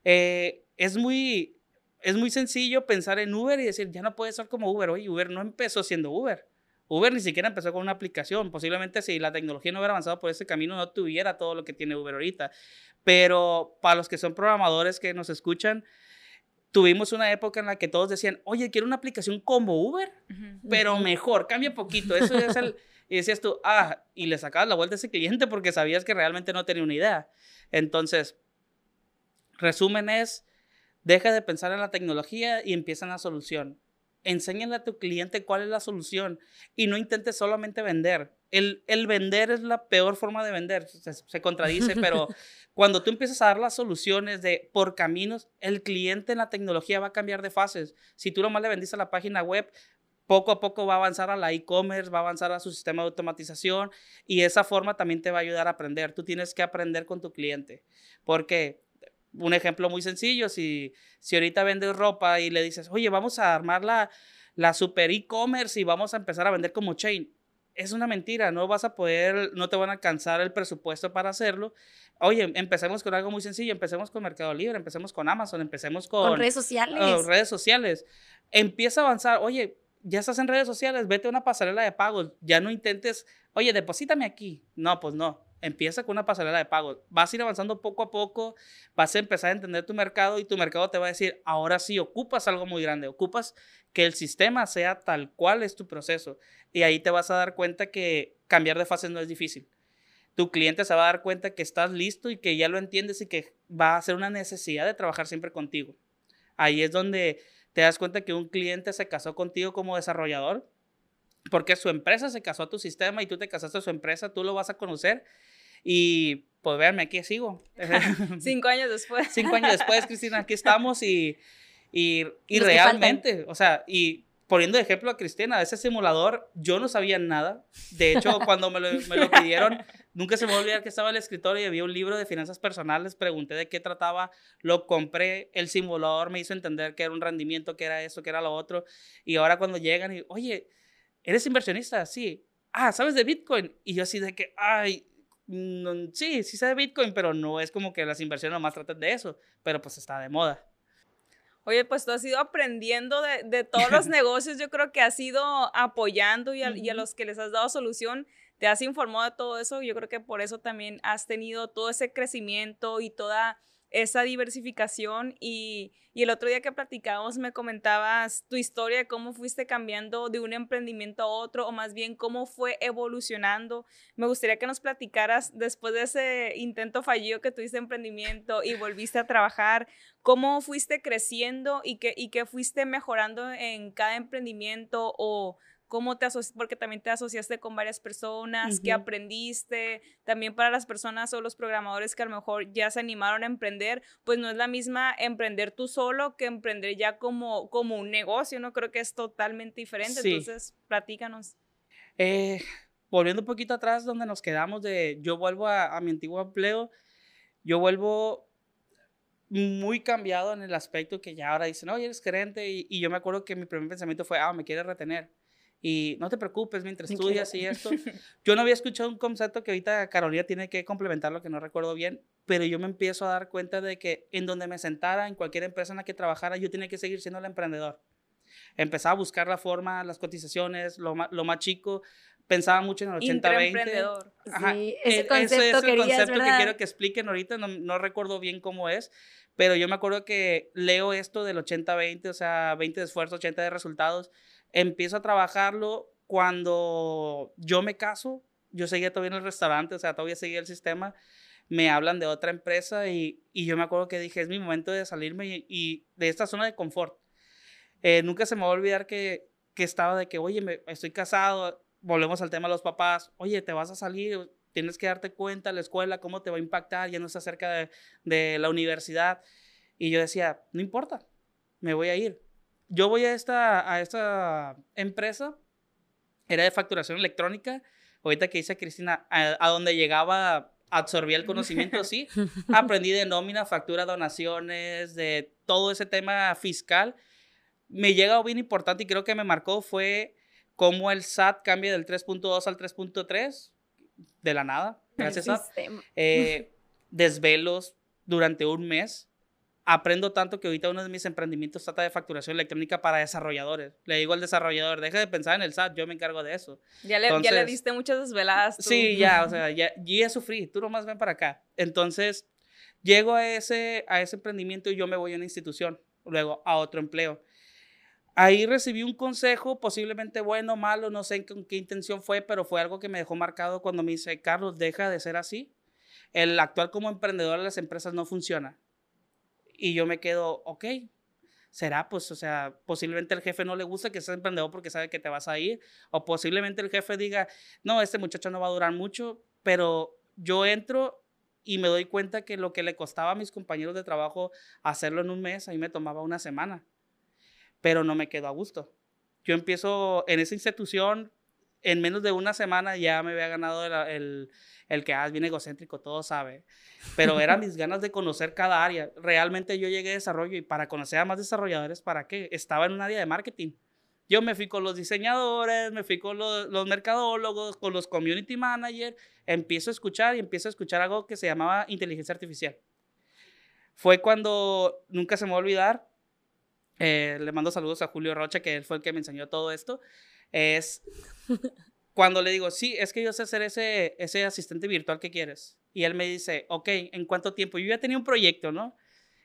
S3: Eh, es muy, es muy sencillo pensar en Uber y decir, ya no puede ser como Uber. Oye, Uber no empezó siendo Uber. Uber ni siquiera empezó con una aplicación. Posiblemente si la tecnología no hubiera avanzado por ese camino, no tuviera todo lo que tiene Uber ahorita. Pero para los que son programadores que nos escuchan, tuvimos una época en la que todos decían, oye, quiero una aplicación como Uber, pero mejor, cambia poquito. Eso es el... [laughs] Y decías tú, ah, y le sacabas la vuelta a ese cliente porque sabías que realmente no tenía una idea. Entonces, resumen es, deja de pensar en la tecnología y empieza en la solución enséñale a tu cliente cuál es la solución y no intentes solamente vender. El, el vender es la peor forma de vender, se, se contradice, [laughs] pero cuando tú empiezas a dar las soluciones de por caminos, el cliente en la tecnología va a cambiar de fases. Si tú nomás le vendiste a la página web, poco a poco va a avanzar a la e-commerce, va a avanzar a su sistema de automatización y esa forma también te va a ayudar a aprender. Tú tienes que aprender con tu cliente. Porque, un ejemplo muy sencillo, si, si ahorita vendes ropa y le dices, oye, vamos a armar la, la super e-commerce y vamos a empezar a vender como chain. Es una mentira, no vas a poder, no te van a alcanzar el presupuesto para hacerlo. Oye, empecemos con algo muy sencillo, empecemos con Mercado Libre, empecemos con Amazon, empecemos con,
S2: con redes sociales.
S3: Uh, redes sociales. Empieza a avanzar, oye, ya estás en redes sociales, vete a una pasarela de pagos, ya no intentes, oye, deposítame aquí. No, pues no, empieza con una pasarela de pagos. Vas a ir avanzando poco a poco, vas a empezar a entender tu mercado y tu mercado te va a decir, ahora sí, ocupas algo muy grande, ocupas que el sistema sea tal cual es tu proceso. Y ahí te vas a dar cuenta que cambiar de fases no es difícil. Tu cliente se va a dar cuenta que estás listo y que ya lo entiendes y que va a ser una necesidad de trabajar siempre contigo. Ahí es donde te das cuenta que un cliente se casó contigo como desarrollador porque su empresa se casó a tu sistema y tú te casaste a su empresa, tú lo vas a conocer y pues véanme, aquí sigo. [laughs] [laughs]
S1: Cinco años después.
S3: Cinco años después, Cristina, aquí estamos y, y, y realmente, o sea, y poniendo de ejemplo a Cristina, ese simulador yo no sabía nada. De hecho, cuando me lo, me lo pidieron, [laughs] nunca se me olvidó que estaba el escritorio y había un libro de finanzas personales, pregunté de qué trataba, lo compré, el simulador me hizo entender que era un rendimiento, que era eso, que era lo otro. Y ahora cuando llegan y, oye, ¿eres inversionista? Sí. Ah, ¿sabes de Bitcoin? Y yo así de que, ay, no, sí, sí sé de Bitcoin, pero no es como que las inversiones nomás traten de eso, pero pues está de moda.
S1: Oye, pues tú has ido aprendiendo de, de todos los [laughs] negocios, yo creo que has ido apoyando y a, y a, los que les has dado solución, te has informado de todo eso, yo creo que por eso también has tenido todo ese crecimiento y toda esa diversificación y, y, el otro día que platicábamos me comentabas tu historia de cómo fuiste cambiando de un emprendimiento a otro o más bien cómo fue evolucionando. Me gustaría que nos platicaras después de ese intento fallido que tuviste emprendimiento y volviste a trabajar, cómo fuiste creciendo y qué, y qué fuiste mejorando en cada emprendimiento o cómo te asociaste, porque también te asociaste con varias personas, uh -huh. qué aprendiste, también para las personas o los programadores que a lo mejor ya se animaron a emprender, pues no es la misma emprender tú solo que emprender ya como, como un negocio, ¿no? Creo que es totalmente diferente, sí. entonces platícanos.
S3: Eh, volviendo un poquito atrás donde nos quedamos de yo vuelvo a, a mi antiguo empleo, yo vuelvo muy cambiado en el aspecto que ya ahora dicen, oye, eres gerente, y, y yo me acuerdo que mi primer pensamiento fue, ah, me quieres retener y no te preocupes mientras estudias y esto. [laughs] Yo no había escuchado un concepto que ahorita Carolina tiene que complementar lo que no recuerdo bien, pero yo me empiezo a dar cuenta de que en donde me sentara, en cualquier empresa en la que trabajara, yo tenía que seguir siendo el emprendedor. Empezaba a buscar la forma, las cotizaciones, lo más, lo más chico. Pensaba mucho en el 80-20.
S2: Sí, ese concepto, ese es el
S3: querías, concepto
S2: ¿verdad?
S3: que quiero que expliquen ahorita, no, no recuerdo bien cómo es, pero yo me acuerdo que leo esto del 80-20, o sea, 20 de esfuerzo, 80 de resultados, empiezo a trabajarlo cuando yo me caso, yo seguía todavía en el restaurante, o sea, todavía seguía el sistema, me hablan de otra empresa y, y yo me acuerdo que dije, es mi momento de salirme y, y de esta zona de confort. Eh, nunca se me va a olvidar que, que estaba de que, oye, me, estoy casado, volvemos al tema de los papás, oye, te vas a salir, tienes que darte cuenta, la escuela, cómo te va a impactar, ya no está cerca de, de la universidad. Y yo decía, no importa, me voy a ir yo voy a esta, a esta empresa, era de facturación electrónica, ahorita que dice Cristina, a, a donde llegaba absorbía el conocimiento, sí, [laughs] aprendí de nómina, factura, donaciones, de todo ese tema fiscal. Me llega bien importante y creo que me marcó fue cómo el SAT cambia del 3.2 al 3.3 de la nada, gracias a eh, desvelos durante un mes aprendo tanto que ahorita uno de mis emprendimientos trata de facturación electrónica para desarrolladores. Le digo al desarrollador, deja de pensar en el SAT, yo me encargo de eso.
S1: Ya le, Entonces, ya le diste muchas desveladas. Tú.
S3: Sí, ya, o sea, [laughs] ya, ya sufrí, tú nomás ven para acá. Entonces, llego a ese, a ese emprendimiento y yo me voy a una institución, luego a otro empleo. Ahí recibí un consejo, posiblemente bueno, malo, no sé con qué intención fue, pero fue algo que me dejó marcado cuando me dice, Carlos, deja de ser así. El actuar como emprendedor en las empresas no funciona y yo me quedo, ok, será, pues, o sea, posiblemente el jefe no le gusta que seas emprendedor porque sabe que te vas a ir, o posiblemente el jefe diga, no, este muchacho no va a durar mucho, pero yo entro y me doy cuenta que lo que le costaba a mis compañeros de trabajo hacerlo en un mes, a mí me tomaba una semana, pero no me quedo a gusto. Yo empiezo en esa institución, en menos de una semana ya me había ganado el, el, que ah, es bien egocéntrico, todo sabe. Pero eran [laughs] mis ganas de conocer cada área. Realmente yo llegué a desarrollo y para conocer a más desarrolladores, ¿para qué? Estaba en un área de marketing. Yo me fui con los diseñadores, me fui con los, los mercadólogos, con los community managers, empiezo a escuchar y empiezo a escuchar algo que se llamaba inteligencia artificial. Fue cuando, nunca se me va a olvidar, eh, le mando saludos a Julio Rocha, que él fue el que me enseñó todo esto, es cuando le digo, sí, es que yo sé ser ese, ese asistente virtual que quieres. Y él me dice, ok, ¿en cuánto tiempo? Yo ya tenía un proyecto, ¿no?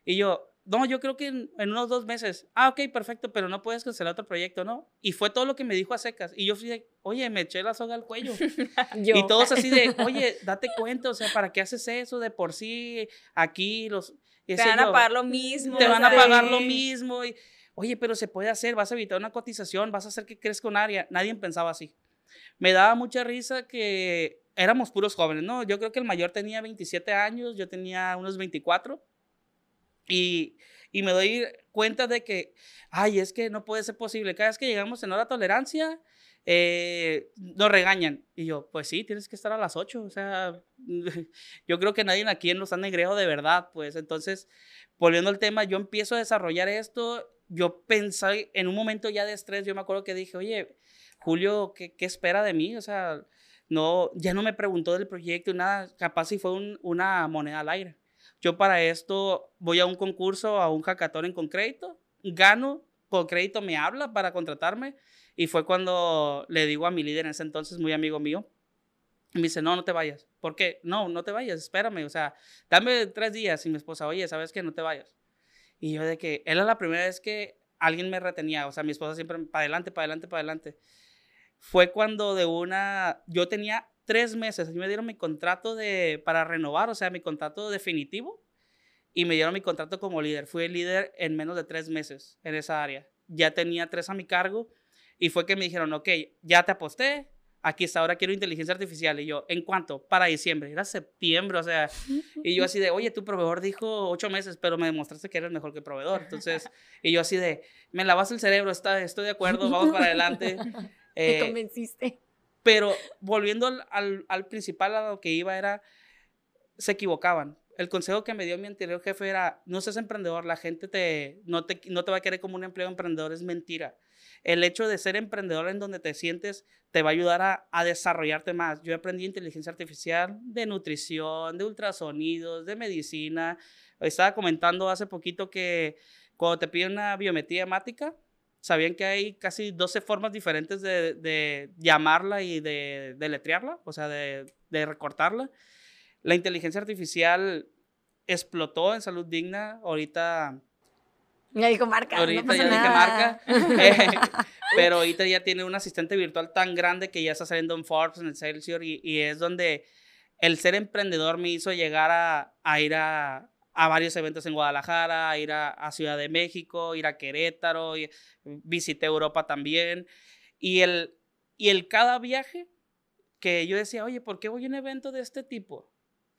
S3: Y yo, no, yo creo que en, unos dos meses. Ah, ok, perfecto, pero no puedes cancelar otro proyecto, ¿no? Y fue todo lo que me dijo a secas. Y yo fui de, oye, me eché la soga al cuello. [laughs] Y todos así de, [laughs] oye, date cuenta, o sea, ¿para qué haces eso? De por sí, aquí los...
S1: Te van a pagar lo mismo.
S3: Te van a pagar lo mismo. Y, oye, pero se puede hacer, vas a evitar una cotización, vas a hacer que crezca un área. Nadie pensaba así. Me daba mucha risa que éramos puros jóvenes, ¿no? Yo creo que el mayor tenía 27 años, yo tenía unos 24 y, y me doy cuenta de que, ay, es que no puede ser posible. Cada vez que llegamos en hora tolerancia, eh, nos regañan. Y yo, pues sí, tienes que estar a las 8. O sea, [laughs] yo creo que nadie aquí nos ha negreado de verdad. Pues entonces, volviendo al tema, yo empiezo a desarrollar esto. Yo pensé, en un momento ya de estrés, yo me acuerdo que dije, oye, Julio, ¿qué, qué espera de mí? O sea, no, ya no me preguntó del proyecto y nada. Capaz si fue una moneda al aire. Yo para esto voy a un concurso, a un hackathon con crédito, gano, con crédito me habla para contratarme y fue cuando le digo a mi líder en ese entonces, muy amigo mío, me dice, no, no te vayas. ¿Por qué? No, no te vayas, espérame, o sea, dame tres días y mi esposa, oye, ¿sabes qué? No te vayas. Y yo de que, era la primera vez que alguien me retenía, o sea, mi esposa siempre, para adelante, para adelante, para adelante. Fue cuando de una, yo tenía tres meses. A me dieron mi contrato de, para renovar, o sea, mi contrato definitivo. Y me dieron mi contrato como líder. Fui el líder en menos de tres meses en esa área. Ya tenía tres a mi cargo. Y fue que me dijeron, ok, ya te aposté, aquí está, ahora quiero inteligencia artificial. Y yo, ¿en cuánto? Para diciembre. Era septiembre, o sea. [laughs] Y yo así de, oye, tu proveedor dijo ocho meses, pero me demostraste que eres mejor que proveedor. Entonces, [laughs] y yo así de, me lavas el cerebro, está, estoy de acuerdo, vamos para adelante.
S2: me [laughs] eh, convenciste.
S3: Pero volviendo al, al, principal a lo que iba era, se equivocaban. El consejo que me dio mi anterior jefe era, no seas emprendedor, la gente te, no, te, no te va a querer como un empleo emprendedor, es mentira. El hecho de ser emprendedor en donde te sientes te va a ayudar a, desarrollarte más. Yo aprendí inteligencia artificial de nutrición, de ultrasonidos, de medicina. Estaba comentando hace poquito que cuando te piden una biometría hemática, sabían que hay casi 12 formas diferentes de, de llamarla y de, de letrearla, o sea, de, de, recortarla. La inteligencia artificial explotó en salud digna. Ahorita.
S2: Ya dijo marca.
S3: Ahorita ya dije marca. [laughs] [laughs] pero ahorita ya tiene un asistente virtual tan grande que ya está saliendo en Forbes, en el Salesforce, y, y es donde el ser emprendedor me hizo llegar a, a ir a, a varios eventos en Guadalajara, ir a, Ciudad de México, ir a Querétaro, y, visité Europa también. Y el, y el cada viaje que yo decía, oye, ¿por qué voy a un evento de este tipo?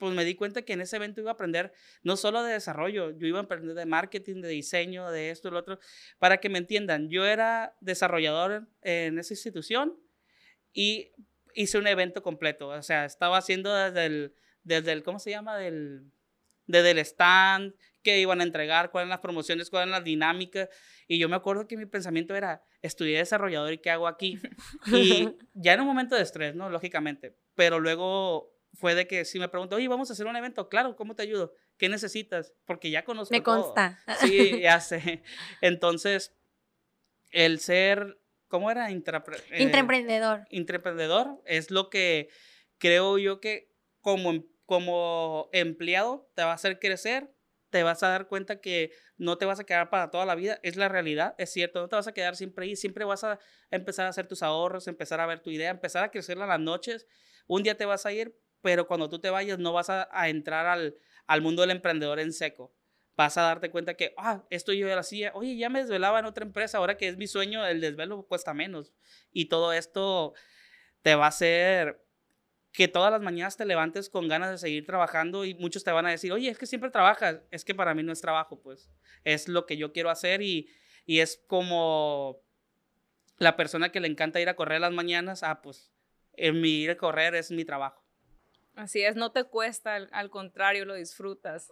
S3: Pues me di cuenta que en ese evento iba a aprender no solo de desarrollo, yo iba a aprender de marketing, de diseño, de esto y lo otro, para que me entiendan. Yo era desarrollador en esa institución y hice un evento completo, o sea, estaba haciendo desde el, desde el ¿cómo se llama? Del desde el stand, qué iban a entregar, cuáles eran las promociones, cuáles eran las dinámicas. Y yo me acuerdo que mi pensamiento era, estudié desarrollador y qué hago aquí. [laughs] Y ya en un momento de estrés, ¿no? Lógicamente. Pero luego fue de que si me preguntó, oye, vamos a hacer un evento, claro, ¿cómo te ayudo? ¿Qué necesitas? Porque ya conozco.
S2: Me consta. [laughs]
S3: Sí, ya sé. Entonces, el ser, ¿cómo era? Intrapre
S2: eh, intraemprendedor.
S3: Intraemprendedor es lo que creo yo que como como empleado te va a hacer crecer, te vas a dar cuenta que no te vas a quedar para toda la vida, es la realidad, es cierto, no te vas a quedar siempre ahí, siempre vas a empezar a hacer tus ahorros, empezar a ver tu idea, empezar a crecer en las noches, un día te vas a ir, pero cuando tú te vayas no vas a, entrar al, al mundo del emprendedor en seco, vas a darte cuenta que, ah, esto yo lo hacía, oye, ya me desvelaba en otra empresa, ahora que es mi sueño, el desvelo cuesta menos. Y todo esto te va a hacer que todas las mañanas te levantes con ganas de seguir trabajando y muchos te van a decir, oye, es que siempre trabajas, es que para mí no es trabajo, pues es lo que yo quiero hacer y, y es como la persona que le encanta ir a correr las mañanas, ah, pues en mi ir a correr es mi trabajo.
S1: Así es, no te cuesta, al, contrario, lo disfrutas.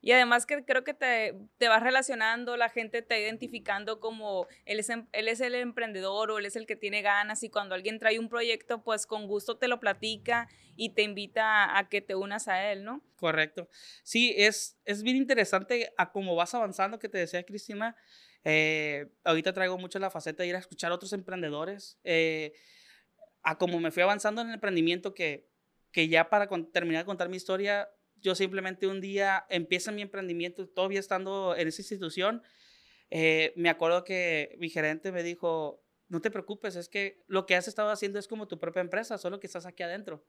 S1: Y además que creo que te, te, vas relacionando, la gente te identificando como él es, em, él es el emprendedor o él es el que tiene ganas y cuando alguien trae un proyecto, pues con gusto te lo platica y te invita a, que te unas a él, ¿no?
S3: Correcto. Sí, es, es bien interesante a cómo vas avanzando, que te decía Cristina. Eh, ahorita traigo mucho la faceta de ir a escuchar a otros emprendedores. Eh, a cómo me fui avanzando en el emprendimiento que, que ya para terminar de contar mi historia, yo simplemente un día empiezo mi emprendimiento, todavía estando en esa institución, eh, me acuerdo que mi gerente me dijo, no te preocupes, es que lo que has estado haciendo es como tu propia empresa, solo que estás aquí adentro.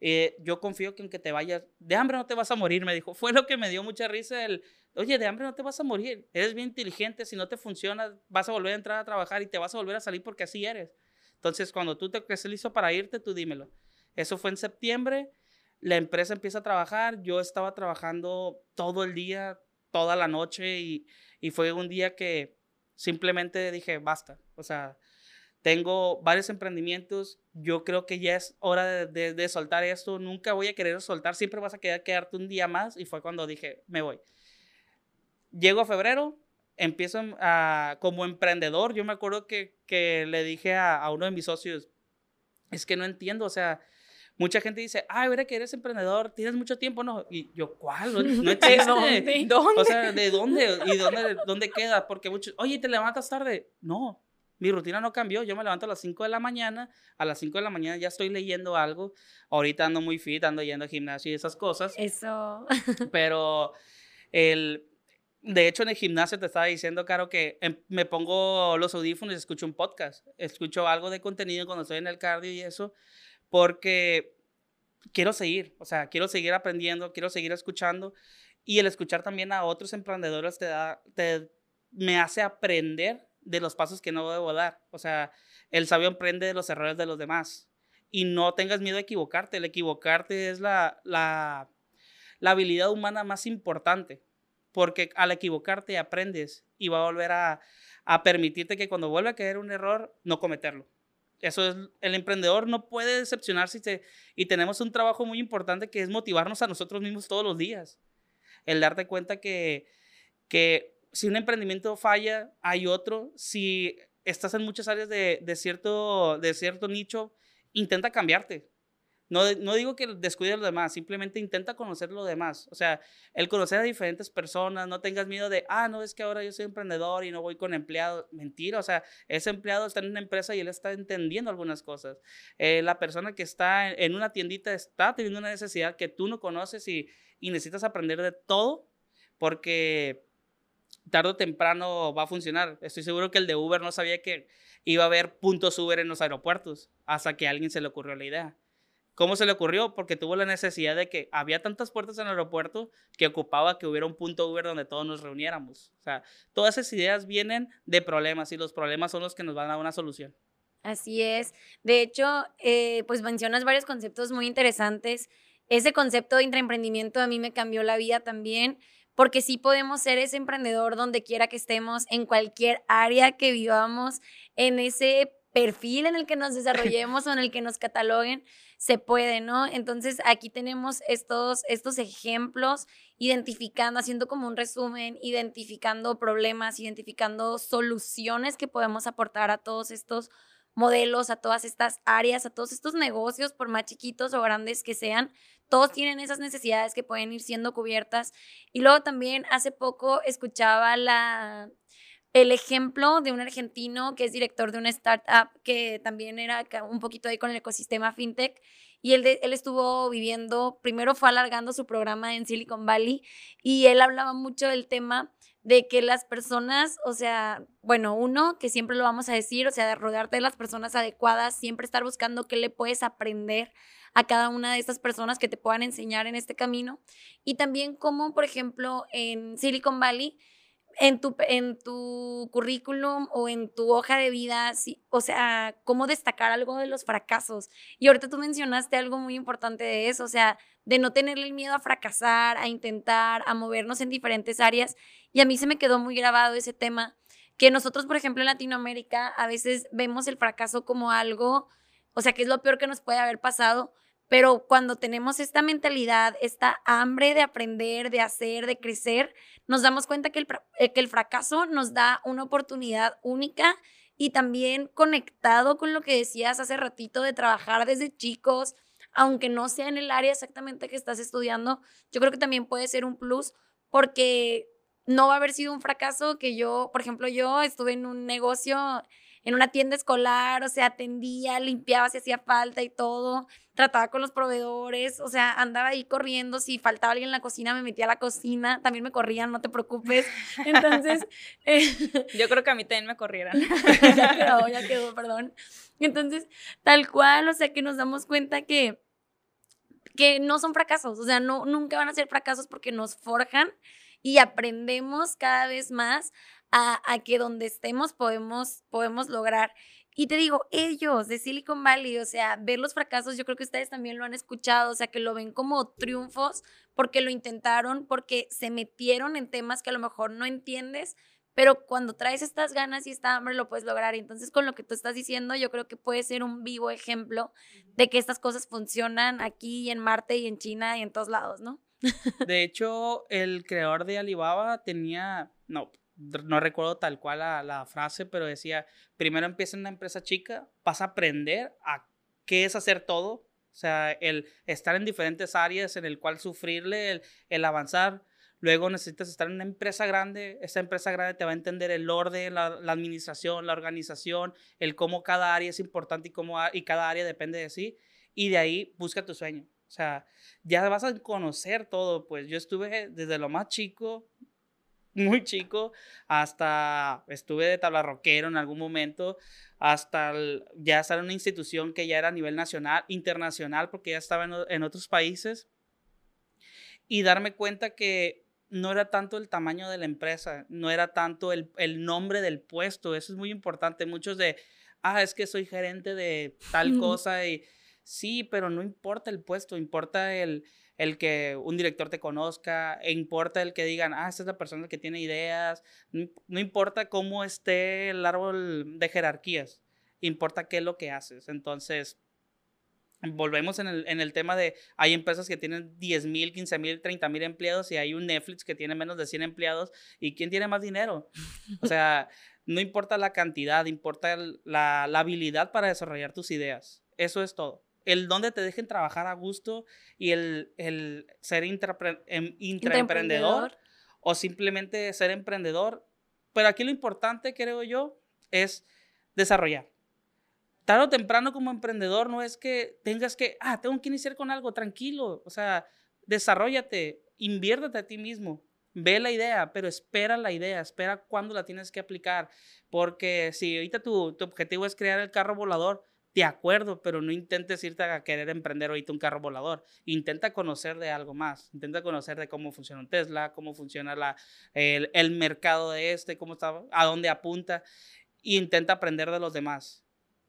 S3: Eh, yo confío que aunque te vayas, de hambre no te vas a morir, me dijo. [laughs] Fue lo que me dio mucha risa el, oye, de hambre no te vas a morir, eres bien inteligente, si no te funciona, vas a volver a entrar a trabajar y te vas a volver a salir porque así eres. Entonces, cuando tú te crees listo para irte, tú dímelo. Eso fue en septiembre la empresa empieza a trabajar, yo estaba trabajando todo el día, toda la noche y, fue un día que simplemente dije, basta, o sea, tengo varios emprendimientos, yo creo que ya es hora de, soltar esto, nunca voy a querer soltar, siempre vas a quedar, quedarte un día más y fue cuando dije, me voy. Llego a febrero, empiezo a, como emprendedor, yo me acuerdo que, le dije a, a uno de mis socios, es que no entiendo, o sea, mucha gente dice, ay, mira que eres emprendedor, tienes mucho tiempo, ¿no? Y yo, ¿cuál? No, no [laughs] existe. ¿Dónde? ¿Dónde? O sea, ¿de dónde? ¿Y dónde, dónde queda? Porque muchos, oye, ¿te levantas tarde? No, mi rutina no cambió. Yo me levanto a las 5 de la mañana, a las 5 de la mañana ya estoy leyendo algo. Ahorita ando muy fit, ando yendo al gimnasio y esas cosas.
S2: Eso.
S3: Pero el... De hecho, en el gimnasio te estaba diciendo, Caro, que em, me pongo los audífonos y escucho un podcast. Escucho algo de contenido cuando estoy en el cardio y eso porque quiero seguir, o sea, quiero seguir aprendiendo, quiero seguir escuchando y el escuchar también a otros emprendedores te da, te, me hace aprender de los pasos que no debo dar. O sea, el sabio aprende de los errores de los demás y no tengas miedo a equivocarte. El equivocarte es la, la, la habilidad humana más importante porque al equivocarte aprendes y va a volver a, a permitirte que cuando vuelva a caer un error, no cometerlo. Eso es, el emprendedor no puede decepcionarse y, tenemos un trabajo muy importante que es motivarnos a nosotros mismos todos los días. El darte cuenta que, que si un emprendimiento falla, hay otro. Si estás en muchas áreas de, de, cierto, de cierto nicho, intenta cambiarte. No, no digo que descuide a los demás, simplemente intenta conocer lo demás. O sea, el conocer a diferentes personas, no tengas miedo de, ah, no, es que ahora yo soy emprendedor y no voy con empleados. Mentira, o sea, ese empleado está en una empresa y él está entendiendo algunas cosas. Eh, la persona que está en una tiendita está teniendo una necesidad que tú no conoces y, y necesitas aprender de todo porque tarde o temprano va a funcionar. Estoy seguro que el de Uber no sabía que iba a haber puntos Uber en los aeropuertos hasta que a alguien se le ocurrió la idea. ¿Cómo se le ocurrió? Porque tuvo la necesidad de que había tantas puertas en el aeropuerto que ocupaba que hubiera un punto Uber donde todos nos reuniéramos. O sea, todas esas ideas vienen de problemas y los problemas son los que nos van a dar una solución.
S2: Así es. De hecho, eh, pues mencionas varios conceptos muy interesantes. Ese concepto de intraemprendimiento a mí me cambió la vida también, porque sí podemos ser ese emprendedor donde quiera que estemos, en cualquier área que vivamos, en ese perfil en el que nos [laughs] desarrollemos o en el que nos cataloguen, se puede, ¿no? Entonces aquí tenemos estos, estos ejemplos, identificando, haciendo como un resumen, identificando problemas, identificando soluciones que podemos aportar a todos estos modelos, a todas estas áreas, a todos estos negocios, por más chiquitos o grandes que sean, todos tienen esas necesidades que pueden ir siendo cubiertas. Y luego también hace poco escuchaba la, el ejemplo de un argentino que es director de una startup que también era un poquito ahí con el ecosistema fintech y él, él estuvo viviendo, primero fue alargando su programa en Silicon Valley y él hablaba mucho del tema de que las personas, o sea, bueno, uno, que siempre lo vamos a decir, o sea, de rodearte de las personas adecuadas, siempre estar buscando qué le puedes aprender a cada una de estas personas que te puedan enseñar en este camino. Y también como, por ejemplo, en Silicon Valley, en tu, en tu currículum o en tu hoja de vida, sí, o sea, cómo destacar algo de los fracasos. Y ahorita tú mencionaste algo muy importante de eso, o sea, de no tenerle el miedo a fracasar, a intentar, a movernos en diferentes áreas. Y a mí se me quedó muy grabado ese tema, que nosotros, por ejemplo, en Latinoamérica, a veces vemos el fracaso como algo, o sea, que es lo peor que nos puede haber pasado, pero cuando tenemos esta mentalidad, esta hambre de aprender, de hacer, de crecer, nos damos cuenta que el, eh, que el fracaso nos da una oportunidad única y también conectado con lo que decías hace ratito de trabajar desde chicos, aunque no sea en el área exactamente que estás estudiando, yo creo que también puede ser un plus porque no va a haber sido un fracaso que yo, por ejemplo, yo estuve en un negocio en una tienda escolar, o sea, atendía, limpiaba si hacía falta y todo, trataba con los proveedores, o sea, andaba ahí corriendo, si faltaba alguien en la cocina, me metía a la cocina, también me corrían, no te preocupes. [laughs] Entonces...
S1: Eh, Yo creo que a mí también me corrieran. [laughs]
S2: ya quedó, ya quedó, perdón. Entonces, tal cual, o sea, que nos damos cuenta que que no son fracasos, o sea, no, nunca van a ser fracasos porque nos forjan y aprendemos cada vez más a, que donde estemos podemos, podemos lograr. Y te digo, ellos de Silicon Valley, o sea, ver los fracasos, yo creo que ustedes también lo han escuchado, o sea, que lo ven como triunfos porque lo intentaron, porque se metieron en temas que a lo mejor no entiendes, pero cuando traes estas ganas y esta hambre lo puedes lograr. Entonces, con lo que tú estás diciendo, yo creo que puede ser un vivo ejemplo de que estas cosas funcionan aquí en Marte y en China y en todos lados, ¿no?
S3: De hecho, el creador de Alibaba tenía, no, no recuerdo tal cual la, frase, pero decía, primero empieza en una empresa chica, vas a aprender a qué es hacer todo, o sea, el estar en diferentes áreas en el cual sufrirle, el, avanzar. Luego necesitas estar en una empresa grande. Esa empresa grande te va a entender el orden, la, administración, la organización, el cómo cada área es importante y, cómo, y cada área depende de sí. Y de ahí busca tu sueño. O sea, ya vas a conocer todo. Pues yo estuve desde lo más chico, muy chico, hasta estuve de tablarroquero en algún momento, hasta ya estar en una institución que ya era a nivel nacional, internacional, porque ya estaba en, otros países, y darme cuenta que no era tanto el tamaño de la empresa, no era tanto el, el nombre del puesto, eso es muy importante. Muchos de, ah, es que soy gerente de tal [laughs] cosa y sí, pero no importa el puesto, importa el, el que un director te conozca, e importa el que digan, ah, esta es la persona que tiene ideas, no, importa cómo esté el árbol de jerarquías, importa qué es lo que haces. Entonces, volvemos en el, en el tema de, hay empresas que tienen 10 mil, 15 mil, 30 mil empleados y hay un Netflix que tiene menos de 100 empleados y ¿quién tiene más dinero? O [laughs] sea, no importa la cantidad, importa la, la habilidad para desarrollar tus ideas. Eso es todo el donde te dejen trabajar a gusto y el, el ser em, intraemprendedor o simplemente ser emprendedor. Pero aquí lo importante, creo yo, es desarrollar. Tarde o temprano como emprendedor no es que tengas que, ah, tengo que iniciar con algo, tranquilo. O sea, desarrollate, inviértete a ti mismo. Ve la idea, pero espera la idea, espera cuándo la tienes que aplicar. Porque si ahorita tu, tu objetivo es crear el carro volador, de acuerdo, pero no intentes irte a querer emprender ahorita un carro volador. Intenta conocer de algo más. Intenta conocer de cómo funciona un Tesla, cómo funciona la, el, mercado de este, cómo está, a dónde apunta. E intenta aprender de los demás.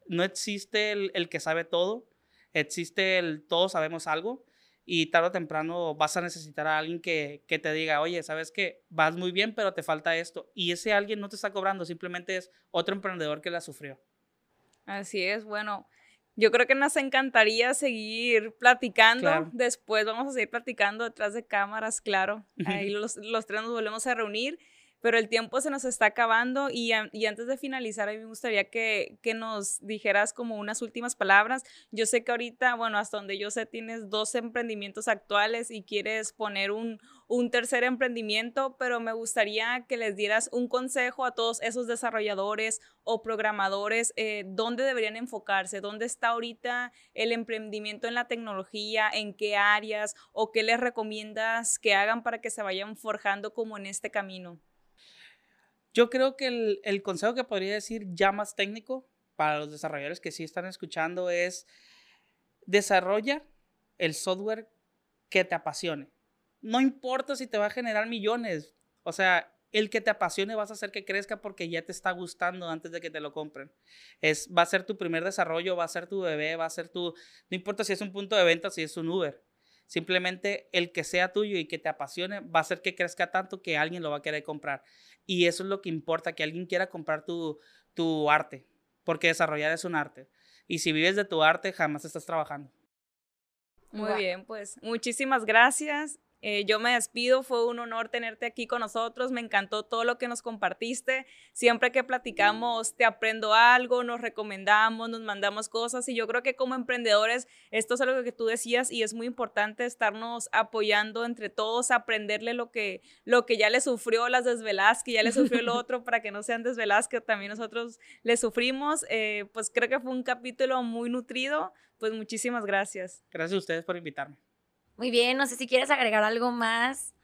S3: No existe el, el que sabe todo. Existe el todos sabemos algo. Y tarde o temprano vas a necesitar a alguien que, que te diga, oye, sabes que vas muy bien, pero te falta esto. Y ese alguien no te está cobrando, simplemente es otro emprendedor que la sufrió.
S1: Así es, bueno, yo creo que nos encantaría seguir platicando. Después vamos a seguir platicando detrás de cámaras, claro. Ahí los, los tres nos volvemos a reunir pero el tiempo se nos está acabando y, y, antes de finalizar, a mí me gustaría que, que, nos dijeras como unas últimas palabras. Yo sé que ahorita, bueno, hasta donde yo sé, tienes dos emprendimientos actuales y quieres poner un, un tercer emprendimiento, pero me gustaría que les dieras un consejo a todos esos desarrolladores o programadores, eh, dónde deberían enfocarse, dónde está ahorita el emprendimiento en la tecnología, en qué áreas o qué les recomiendas que hagan para que se vayan forjando como en este camino.
S3: Yo creo que el, el consejo que podría decir ya más técnico para los desarrolladores que sí están escuchando es desarrolla el software que te apasione. No importa si te va a generar millones. O sea, el que te apasione vas a hacer que crezca porque ya te está gustando antes de que te lo compren. Es, va a ser tu primer desarrollo, va a ser tu bebé, va a ser tu... No importa si es un punto de venta, si es un Uber. Simplemente el que sea tuyo y que te apasione va a hacer que crezca tanto que alguien lo va a querer comprar. Y eso es lo que importa, que alguien quiera comprar tu, tu arte, porque desarrollar es un arte. Y si vives de tu arte, jamás estás trabajando.
S1: Muy bien, pues muchísimas gracias. Eh, yo me despido, fue un honor tenerte aquí con nosotros, me encantó todo lo que nos compartiste. Siempre que platicamos, te aprendo algo, nos recomendamos, nos mandamos cosas y yo creo que como emprendedores, esto es algo que tú decías y es muy importante estarnos apoyando entre todos, aprenderle lo que, lo que ya le sufrió las desveladas, que ya le sufrió el [laughs] otro para que no sean desveladas, que también nosotros le sufrimos. Eh, pues creo que fue un capítulo muy nutrido, pues muchísimas gracias.
S3: Gracias a ustedes por invitarme.
S2: Muy bien, no sé si quieres agregar algo más.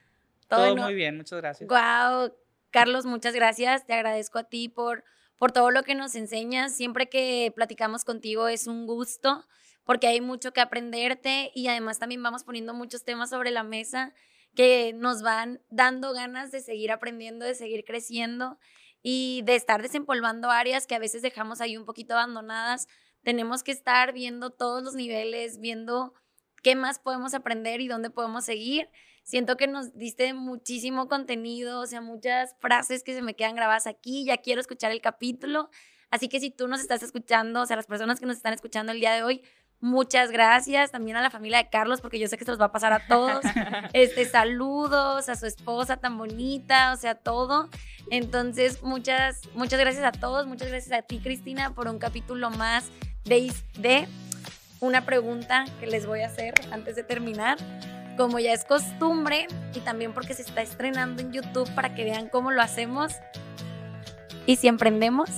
S3: Todo, muy bien, muchas gracias.
S2: Wow, Carlos, muchas gracias. Te agradezco a ti por, por todo lo que nos enseñas. Siempre que platicamos contigo es un gusto porque hay mucho que aprenderte y además también vamos poniendo muchos temas sobre la mesa que nos van dando ganas de seguir aprendiendo, de seguir creciendo y de estar desempolvando áreas que a veces dejamos ahí un poquito abandonadas. Tenemos que estar viendo todos los niveles, viendo qué más podemos aprender y dónde podemos seguir. Siento que nos diste muchísimo contenido, o sea, muchas frases que se me quedan grabadas aquí. Ya quiero escuchar el capítulo. Así que si tú nos estás escuchando, o sea, las personas que nos están escuchando el día de hoy, muchas gracias. También a la familia de Carlos, porque yo sé que se los va a pasar a todos. [laughs] Este, saludos a su esposa tan bonita, o sea, todo. Entonces, muchas, muchas gracias a todos. Muchas gracias a ti, Cristina, por un capítulo más de, de una pregunta que les voy a hacer antes de terminar. Como ya es costumbre y también porque se está estrenando en YouTube para que vean cómo lo hacemos. Y si emprendemos,